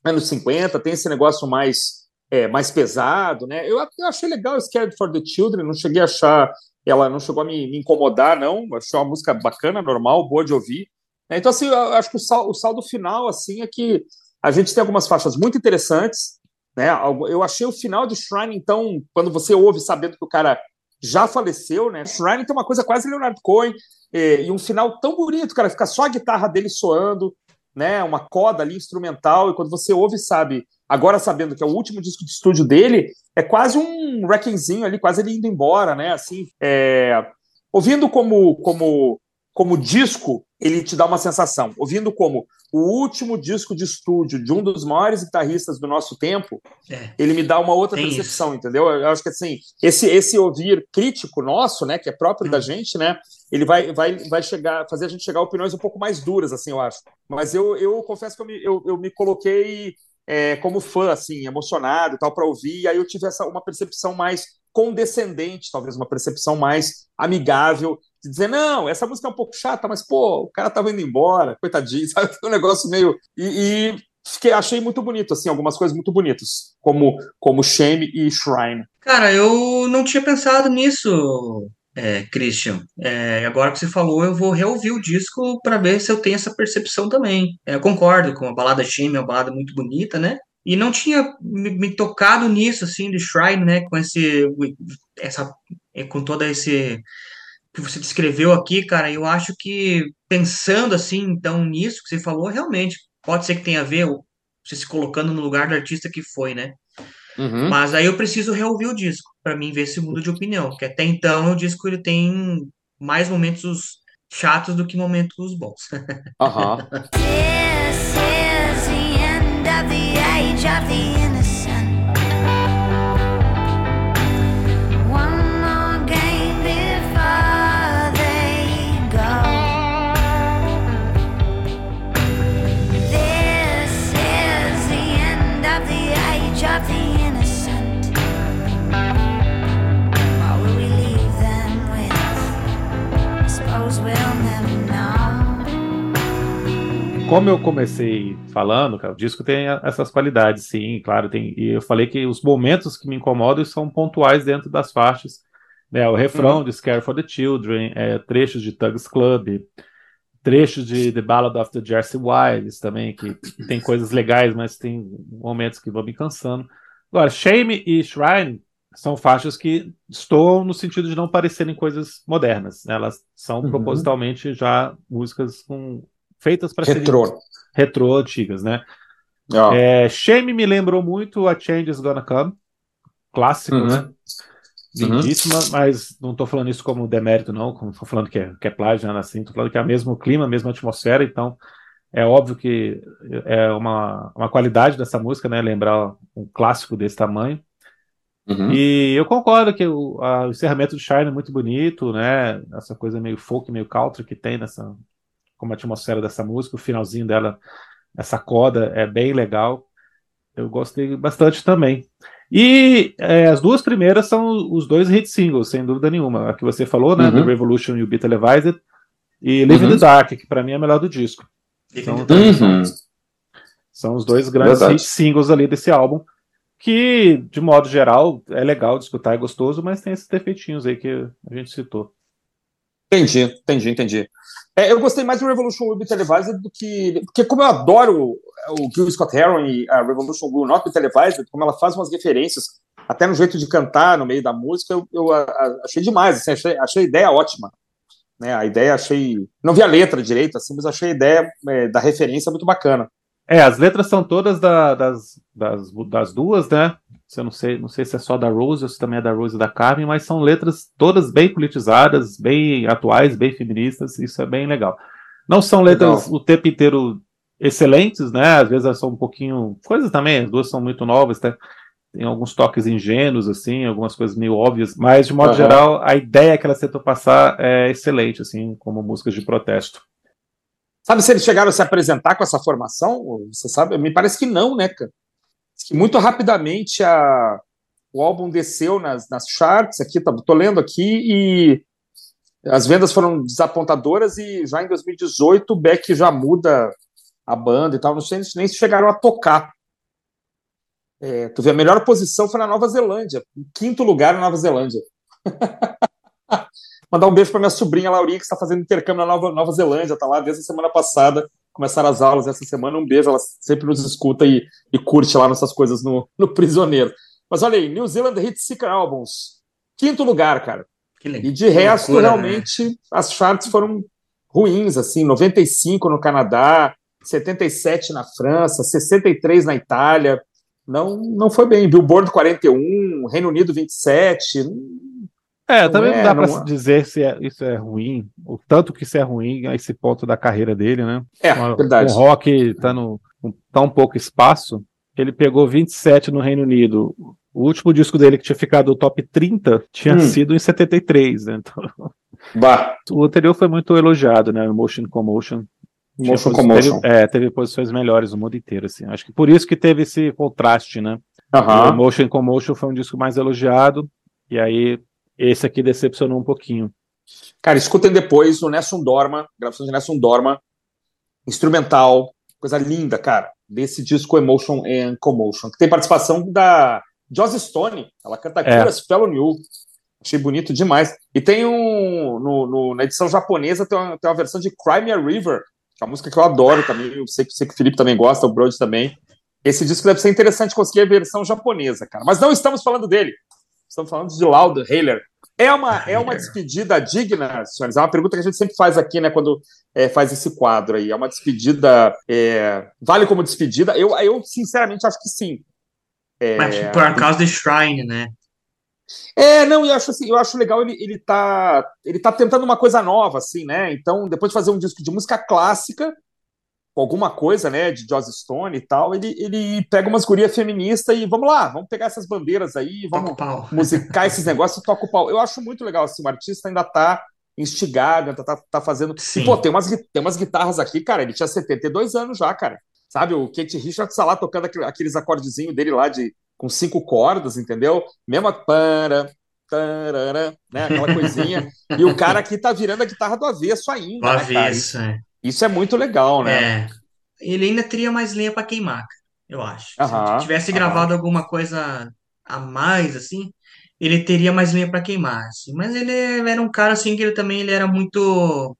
anos 50, tem esse negócio mais, é, mais pesado, né? Eu, eu achei legal Scared for the Children, não cheguei a achar, ela não chegou a me, me incomodar, não. Achei uma música bacana, normal, boa de ouvir. Né? Então, assim, eu acho que o, sal, o saldo final, assim, é que a gente tem algumas faixas muito interessantes, né? Eu achei o final de Shrine, então, quando você ouve sabendo que o cara já faleceu, né? Shrine tem uma coisa quase Leonard Cohen, e, e um final tão bonito, cara, fica só a guitarra dele soando, né? Uma coda ali instrumental, e quando você ouve, sabe, agora sabendo que é o último disco de estúdio dele, é quase um wreckingzinho ali, quase ele indo embora, né? Assim, é... ouvindo como, como como disco, ele te dá uma sensação. Ouvindo como o último disco de estúdio de um dos maiores guitarristas do nosso tempo, é. ele me dá uma outra Tem percepção, isso. entendeu? Eu acho que assim, esse, esse ouvir crítico nosso, né, que é próprio hum. da gente, né, ele vai, vai, vai chegar, fazer a gente chegar a opiniões um pouco mais duras, assim, eu acho. Mas eu, eu confesso que eu me, eu, eu me coloquei é, como fã, assim, emocionado e tal, para ouvir, e aí eu tive essa, uma percepção mais condescendente, talvez uma percepção mais amigável, de dizer, não, essa música é um pouco chata, mas, pô, o cara tava indo embora, coitadinho, sabe? Um negócio meio. E, e fiquei, achei muito bonito, assim, algumas coisas muito bonitas, como, como Shame e Shrine. Cara, eu não tinha pensado nisso, é, Christian. É, agora que você falou, eu vou reouvir o disco para ver se eu tenho essa percepção também. É, eu concordo com a balada Shame, é uma balada muito bonita, né? E não tinha me, me, tocado nisso, assim, de Shrine, né? Com esse. Essa, é, com toda esse que você descreveu aqui, cara, eu acho que pensando assim, então, nisso que você falou, realmente pode ser que tenha a ver você se colocando no lugar do artista que foi, né? Uhum. Mas aí eu preciso reouvir o disco para mim ver se muda de opinião, porque até então o disco ele tem mais momentos chatos do que momentos bons. Aham. Uhum. age of the como eu comecei falando, cara, o disco tem essas qualidades, sim, claro, tem. E eu falei que os momentos que me incomodam são pontuais dentro das faixas. Né, o refrão uhum. de Scare for the Children, é, trechos de Tugs Club, trechos de The Ballad of the Jersey Wilds também, que tem coisas legais, mas tem momentos que vão me cansando. Agora, Shame e Shrine são faixas que estão no sentido de não parecerem coisas modernas. Né? Elas são uhum. propositalmente já músicas com feitas para serem retrô antigas, né? Oh. É, Shame me lembrou muito a Change is Gonna Come, clássico, uhum. né? Lindíssima, uhum. mas não estou falando isso como demérito, não, como estou falando que é, que é plágio, nada assim, estou falando que é o mesmo clima, a mesma atmosfera, então é óbvio que é uma, uma qualidade dessa música, né? Lembrar um clássico desse tamanho. Uhum. E eu concordo que o, a, o encerramento de Shine é muito bonito, né? Essa coisa meio folk, meio country que tem nessa, como a atmosfera dessa música, o finalzinho dela, essa coda é bem legal. Eu gostei bastante também. E é, as duas primeiras são os dois hit singles, sem dúvida nenhuma. A que você falou, né? Uhum. The Revolution e o Beat Televised. E Live uhum. in the Dark, que para mim é a melhor do disco. São, uhum. são os dois grandes hit singles ali desse álbum. Que, de modo geral, é legal de escutar, é gostoso, mas tem esses defeitinhos aí que a gente citou. Entendi, entendi, entendi. É, eu gostei mais do Revolution Will Be Televised do que. Porque, como eu adoro o Gil Scott Heron e a Revolution Will Not Be Televised, como ela faz umas referências, até no jeito de cantar no meio da música, eu, eu a, a, achei demais. Assim, achei, achei a ideia ótima. Né, a ideia achei. Não vi a letra direito, assim, mas achei a ideia é, da referência muito bacana. É, as letras são todas da, das, das, das duas, né? Eu não sei, não sei se é só da Rose ou se também é da Rose e da Carmen, mas são letras todas bem politizadas, bem atuais, bem feministas, isso é bem legal. Não são letras legal. o tempo inteiro excelentes, né? Às vezes elas são um pouquinho. Coisas também, as duas são muito novas, tá? tem alguns toques ingênuos, assim, algumas coisas meio óbvias, mas de modo uhum. geral, a ideia que ela tentou passar é excelente, assim, como músicas de protesto. Sabe se eles chegaram a se apresentar com essa formação? Você sabe? Me parece que não, né, cara? Muito rapidamente a, o álbum desceu nas, nas charts, aqui tá, tô lendo aqui, e as vendas foram desapontadoras e já em 2018 o Beck já muda a banda e tal, não sei nem se chegaram a tocar É, tu vê, a melhor posição foi na Nova Zelândia, em quinto lugar na Nova Zelândia. Mandar um beijo para minha sobrinha Laurinha, que está fazendo intercâmbio na Nova, Nova Zelândia, está lá desde a semana passada. Começaram as aulas essa semana. Um beijo, ela sempre nos escuta e, e curte lá nossas coisas no, no Prisioneiro. Mas olha aí, New Zealand Hit Seeker Albums. Quinto lugar, cara. E de resto, loucura, realmente, né? as charts foram ruins, assim, 95 no Canadá, 77 na França, 63 na Itália. Não, não foi bem. Billboard 41, Reino Unido 27. É, não também é, não dá para é. dizer se é, isso é ruim, o tanto que isso é ruim a esse ponto da carreira dele, né? É, Uma, verdade. O rock tá no tão pouco espaço, ele pegou 27 no Reino Unido. O último disco dele que tinha ficado no top 30 tinha hum. sido em 73, né? Então, bah. O anterior foi muito elogiado, né? Emotion Commotion. Motion Commotion. Teve, é, teve posições melhores no mundo inteiro, assim. Acho que por isso que teve esse contraste, né? Uhum. O Emotion Commotion foi um disco mais elogiado, e aí esse aqui decepcionou um pouquinho. Cara, escutem depois o Nessun Dorma, gravação de Nessun Dorma, instrumental, coisa linda, cara, desse disco Emotion and Commotion, que tem participação da Joss Stone, ela canta é. Cura Spell New. Achei bonito demais. E tem um. No, no, na edição japonesa tem uma, tem uma versão de Crimea River, que é uma música que eu adoro também. Eu sei, sei que o Felipe também gosta, o Brody também. Esse disco deve ser interessante conseguir a versão japonesa, cara. Mas não estamos falando dele. Estamos falando de Loud Haler. É uma, é uma despedida digna, senhores? É uma pergunta que a gente sempre faz aqui, né, quando é, faz esse quadro aí. É uma despedida. É, vale como despedida? Eu, eu, sinceramente, acho que sim. É, Mas por causa do Shrine, né? É, não, eu acho assim, eu acho legal ele, ele tá ele tá tentando uma coisa nova, assim, né? Então, depois de fazer um disco de música clássica, alguma coisa, né, de Joss Stone e tal, ele, ele pega umas gurias feministas e vamos lá, vamos pegar essas bandeiras aí, vamos musicar esses negócios e toca o pau. Eu acho muito legal, assim, o artista ainda tá instigado, ainda tá, tá fazendo... Sim. Pô, tem umas, tem umas guitarras aqui, cara, ele tinha 72 anos já, cara. Sabe, o Kate Richards tá lá tocando aqueles acordezinhos dele lá de com cinco cordas, entendeu? Mesma para, tarara, né? Aquela coisinha. e o cara aqui tá virando a guitarra do avesso ainda. Do né, avesso, é. Isso é muito legal, né? É. Ele ainda teria mais lenha para queimar, eu acho. Se tivesse gravado alguma coisa a mais, assim, ele teria mais lenha para queimar. Assim. Mas ele era um cara assim que ele também ele era muito.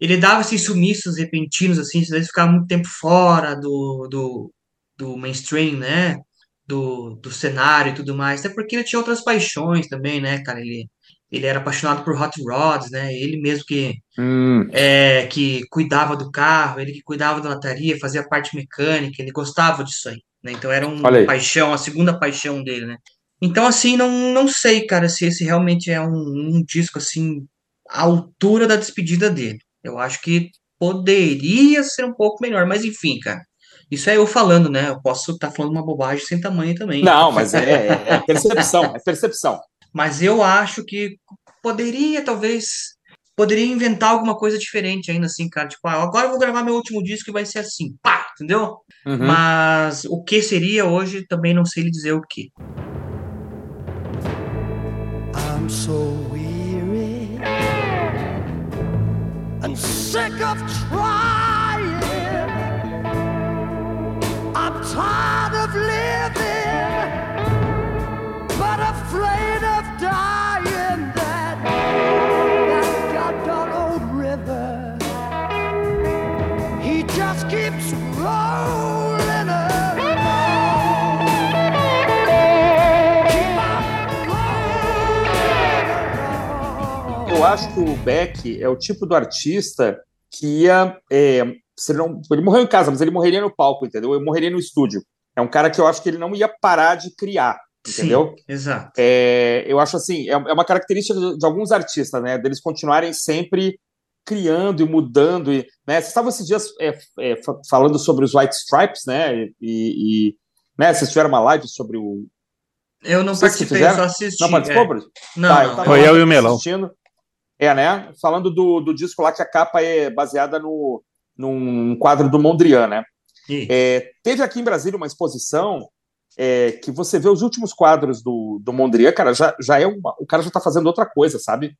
Ele dava esses sumiços repentinos, assim, às vezes ficava muito tempo fora do, do, do mainstream, né? Do, do cenário e tudo mais. Até porque ele tinha outras paixões também, né, cara? Ele, ele era apaixonado por hot rods, né? Ele mesmo que hum. é, que cuidava do carro, ele que cuidava da lataria, fazia parte mecânica, ele gostava disso aí, né? Então era uma paixão, a segunda paixão dele, né? Então assim, não, não sei, cara, se esse realmente é um, um disco assim à altura da despedida dele. Eu acho que poderia ser um pouco melhor, mas enfim, cara. Isso é eu falando, né? Eu posso estar tá falando uma bobagem sem tamanho também. Não, mas é, é, é percepção, é percepção. Mas eu acho que poderia, talvez, poderia inventar alguma coisa diferente ainda, assim, cara. Tipo, ah, agora eu vou gravar meu último disco e vai ser assim, pá, entendeu? Uhum. Mas o que seria hoje, também não sei lhe dizer o que. I'm so weary and sick of trying. I'm tired of living, Eu acho que o Beck é o tipo do artista que ia. É, não, ele morreu em casa, mas ele morreria no palco, entendeu? Ele morreria no estúdio. É um cara que eu acho que ele não ia parar de criar entendeu? Sim, exato. É, eu acho assim, é, é uma característica de, de, alguns artistas, né? Deles continuarem sempre criando e mudando. E, né? Vocês estavam esses dias é, é, falando sobre os White Stripes, né? E, e né? vocês tiveram uma live sobre o. Eu não participei, eu só assisti. Não participou, é. Não, tá, não. Eu foi eu e o Melão. Assistindo. É, né? Falando do, do disco lá que a capa é baseada no, num quadro do Mondrian, né? É, teve aqui em Brasília uma exposição é, que você vê os últimos quadros do, do Mondrian, cara, já, já é uma, o cara já está fazendo outra coisa, sabe?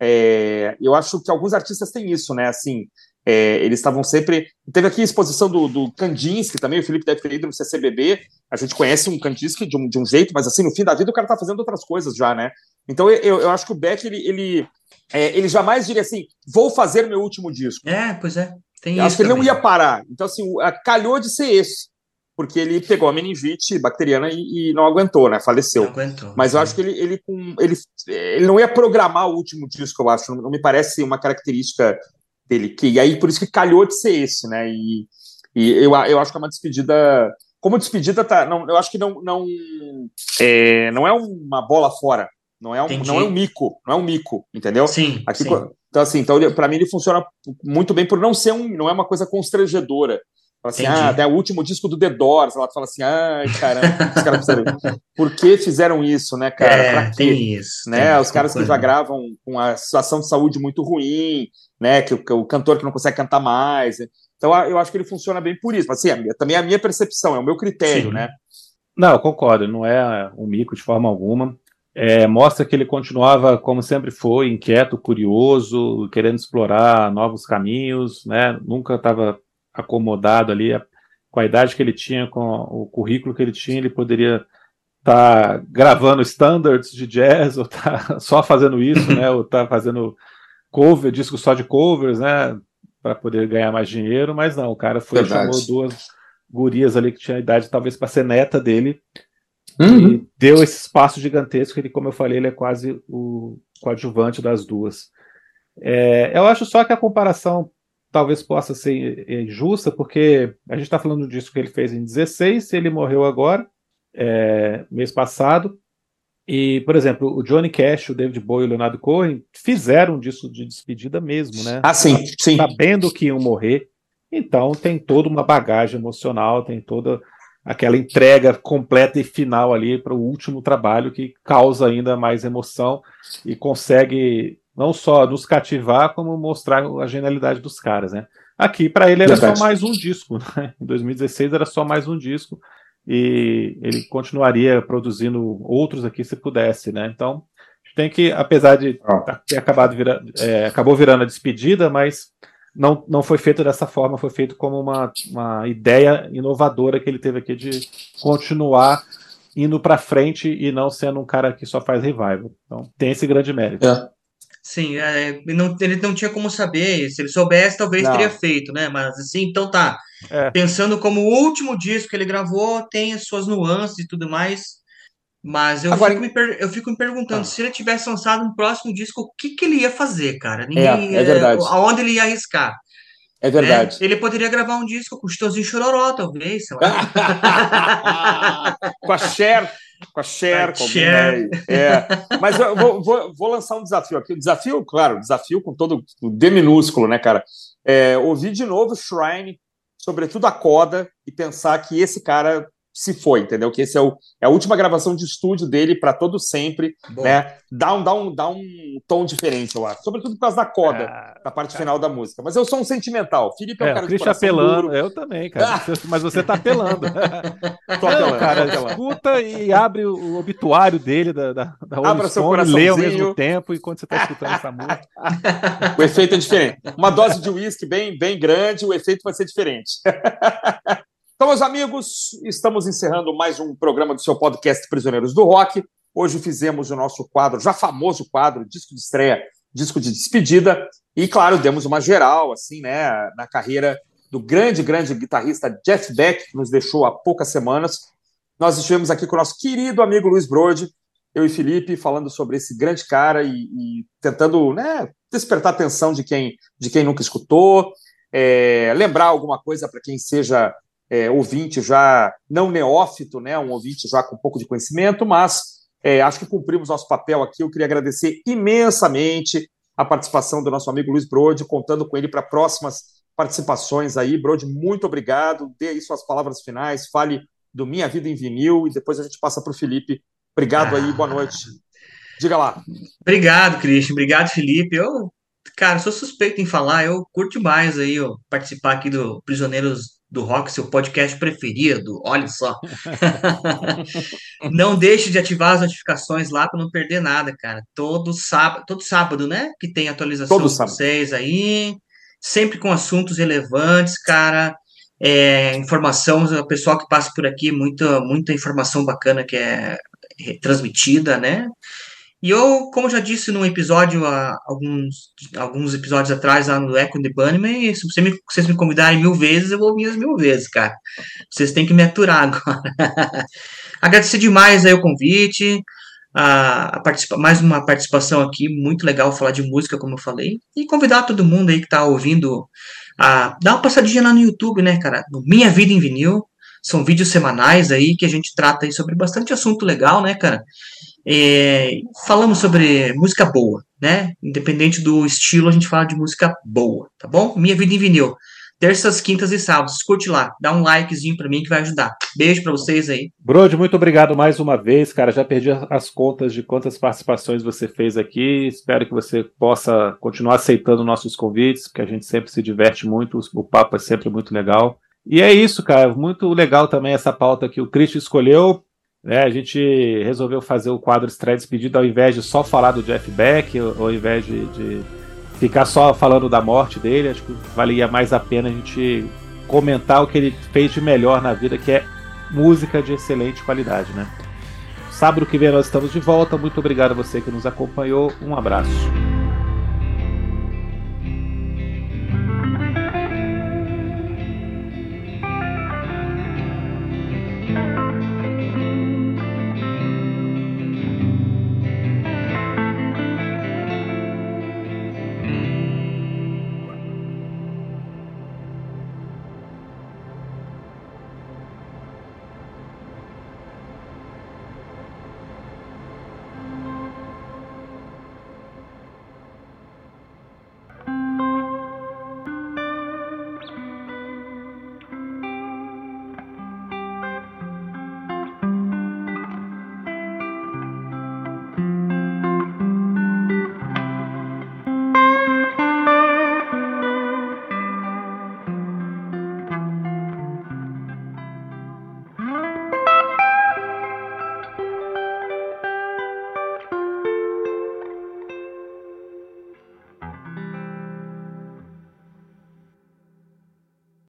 É, eu acho que alguns artistas têm isso, né? Assim, é, eles estavam sempre. Teve aqui a exposição do, do Kandinsky também, o Felipe deve ter ido no CCBB, a gente conhece um Kandinsky de um, de um jeito, mas assim, no fim da vida o cara tá fazendo outras coisas já, né? Então eu, eu acho que o Beck, ele, ele, é, ele jamais diria assim, vou fazer meu último disco. É, pois é. Tem Eu acho que ele não ia parar. Então, assim, calhou de ser esse, porque ele pegou a meningite bacteriana e, e não aguentou, né? Faleceu. Não aguentou. Mas eu acho que ele, ele, com- ele, ele não ia programar o último disco, eu acho. Não, não me parece uma característica dele. Que, e aí, por isso que calhou de ser esse, né? E, e eu, eu acho que é uma despedida. Como despedida, tá, não, eu acho que não, não, é, não é uma bola fora. Não é, um, Entendi. não é um mico. Não é um mico, entendeu? Sim, Aqui, sim. então, assim, então, para mim ele funciona muito bem por não ser um, não é uma coisa constrangedora. Fala assim, Entendi. ah, até o último disco do The Doors, ela fala assim, ai, caramba, os caras fizeram isso? Por que fizeram isso, né, cara? é, pra quê? tem isso. né? tem Os caras que já gravam com a situação de saúde muito ruim, né? Que, o- que o cantor que não consegue cantar mais. né? Então eu acho que ele funciona bem por isso. Mas assim, minha- também é a minha percepção, é o meu critério, Sim. né? Não, eu concordo, não é um mico de forma alguma. É, mostra que ele continuava, como sempre foi, inquieto, curioso, querendo explorar novos caminhos, né? Nunca estava acomodado ali. Com a idade que ele tinha, com o currículo que ele tinha, ele poderia estar gravando standards de jazz, ou tá só fazendo isso, né? Ou tá fazendo cover, disco só de covers, né? Para poder ganhar mais dinheiro, mas não, o cara foi Verdade. chamou duas gurias ali que tinha idade talvez para ser neta dele Uhum. e deu esse espaço gigantesco. Ele, como eu falei, ele é quase o coadjuvante das duas. É, eu acho só que a comparação talvez possa ser injusta, porque a gente está falando disso que ele fez em 16, ele morreu agora, é, mês passado. E, por exemplo, o Johnny Cash, o David Bowie e o Leonardo Cohen fizeram um disco de despedida mesmo, né? Ah, sim, sim. sabendo que iam morrer. Então tem toda uma bagagem emocional, tem toda aquela entrega completa e final ali para o último trabalho que causa ainda mais emoção e consegue não só nos cativar, como mostrar a genialidade dos caras, né? Aqui para ele era Verdade. só mais um disco, né? Em 2016 era só mais um disco e ele continuaria produzindo outros aqui se pudesse, né? Então a gente tem que, apesar de Ó. tá- ter acabado vira, é, acabou virando a despedida, mas não, não foi feito dessa forma, foi feito como uma, uma ideia inovadora que ele teve aqui de continuar indo para frente e não sendo um cara que só faz revival. Então tem esse grande mérito. É. Sim, é, ele não, ele não tinha como saber. Se ele soubesse, talvez Não. teria feito, né? Mas assim, então tá. É. Pensando como o último disco que ele gravou, tem as suas nuances e tudo mais. Mas eu, Agora, fico, me per- eu fico me perguntando, Ah. se ele tivesse lançado um próximo disco, o que, que ele ia fazer, cara? É, é verdade. Aonde ele ia arriscar? É verdade. né? Ele poderia gravar um disco com o Chitãozinho Chororó, talvez, sei lá. com a Cher, com a Cher, A com Cher. aí. É. Mas eu vou, vou- vou lançar um desafio aqui. O desafio, claro, desafio com todo o D minúsculo, né, cara? É, ouvir de novo Shrine, sobretudo a coda, e pensar que esse cara se foi, entendeu? Que esse é, o, é a última gravação de estúdio dele para todo sempre, Bom, né? Dá um, dá, um, dá um tom diferente, eu acho. Sobretudo por causa da coda, Ah, da parte final da música. Mas eu sou um sentimental. Felipe é um É, cara o de coração apelando, duro. eu também, cara. Você- Mas você tá apelando. Tô Não, apelando, cara, tô apelando. escuta e abre o, obituário dele, da, da, da Abra seu Stone, lê ao mesmo tempo enquanto você tá escutando essa música. O efeito é diferente. Uma dose de uísque bem, bem grande, o efeito vai ser diferente. Então, meus amigos, estamos encerrando mais um programa do seu podcast Prisioneiros do Rock. Hoje fizemos o nosso quadro, já famoso quadro, disco de estreia, disco de despedida. E, claro, demos uma geral, assim, né, na carreira do grande, grande guitarrista Jeff Beck, que nos deixou há poucas semanas. Nós estivemos aqui com o nosso querido amigo Luiz Brode, eu e Felipe, falando sobre esse grande cara e, e tentando né, despertar a atenção de quem, de quem nunca escutou, é, lembrar alguma coisa para quem seja é, ouvinte já não neófito, né, um ouvinte já com um pouco de conhecimento, mas é, acho que cumprimos nosso papel aqui. Eu queria agradecer imensamente a participação do nosso amigo Luiz Brode, contando com ele para próximas participações aí. Brode, muito obrigado. Dê aí suas palavras finais, fale do Minha Vida em Vinil e depois a gente passa para o Felipe. Obrigado aí, boa noite. Diga lá. Obrigado, Christian. Obrigado, Felipe. Eu, cara, sou suspeito em falar. Eu curto mais aí, ó, participar aqui do Prisioneiros do Rock, seu podcast preferido. Olha só. não deixe de ativar as notificações lá para não perder nada, cara. Todo sábado, todo sábado, né? Que tem atualização Todo sábado. vocês aí. Sempre com assuntos relevantes, cara. é, informação, o pessoal que passa por aqui, muita, muita informação bacana que é transmitida, né? E eu, como já disse num episódio, alguns, alguns episódios atrás, lá no Echo the Bunnyman, se você me, vocês me convidarem mil vezes, eu vou ouvir as mil vezes, cara. Vocês têm que me aturar agora. Agradecer demais aí o convite, a, a participa, mais uma participação aqui, muito legal falar de música, como eu falei, e convidar todo mundo aí que tá ouvindo a dar uma passadinha lá no YouTube, né, cara? No Minha Vida em Vinil, são vídeos semanais aí que a gente trata aí sobre bastante assunto legal, né, cara? É, falamos sobre música boa, né? Independente do estilo, a gente fala de música boa, tá bom? Minha Vida em Vinil. Terças, quintas e sábados. Curte lá, dá um likezinho para mim que vai ajudar. Beijo para vocês aí. Brode, muito obrigado mais uma vez, cara. Já perdi as contas de quantas participações você fez aqui. Espero que você possa continuar aceitando nossos convites, porque a gente sempre se diverte muito. O papo é sempre muito legal. E é isso, cara. Muito legal também essa pauta que o Cristo escolheu. Né? A gente resolveu fazer o quadro Estreia Despedida ao invés de só falar do Jeff Beck, ao invés de, de ficar só falando da morte dele. Acho que valia mais a pena a gente comentar o que ele fez de melhor na vida, que é música de excelente qualidade, né? Sábado que vem nós estamos de volta. Muito obrigado a você que nos acompanhou. Um abraço.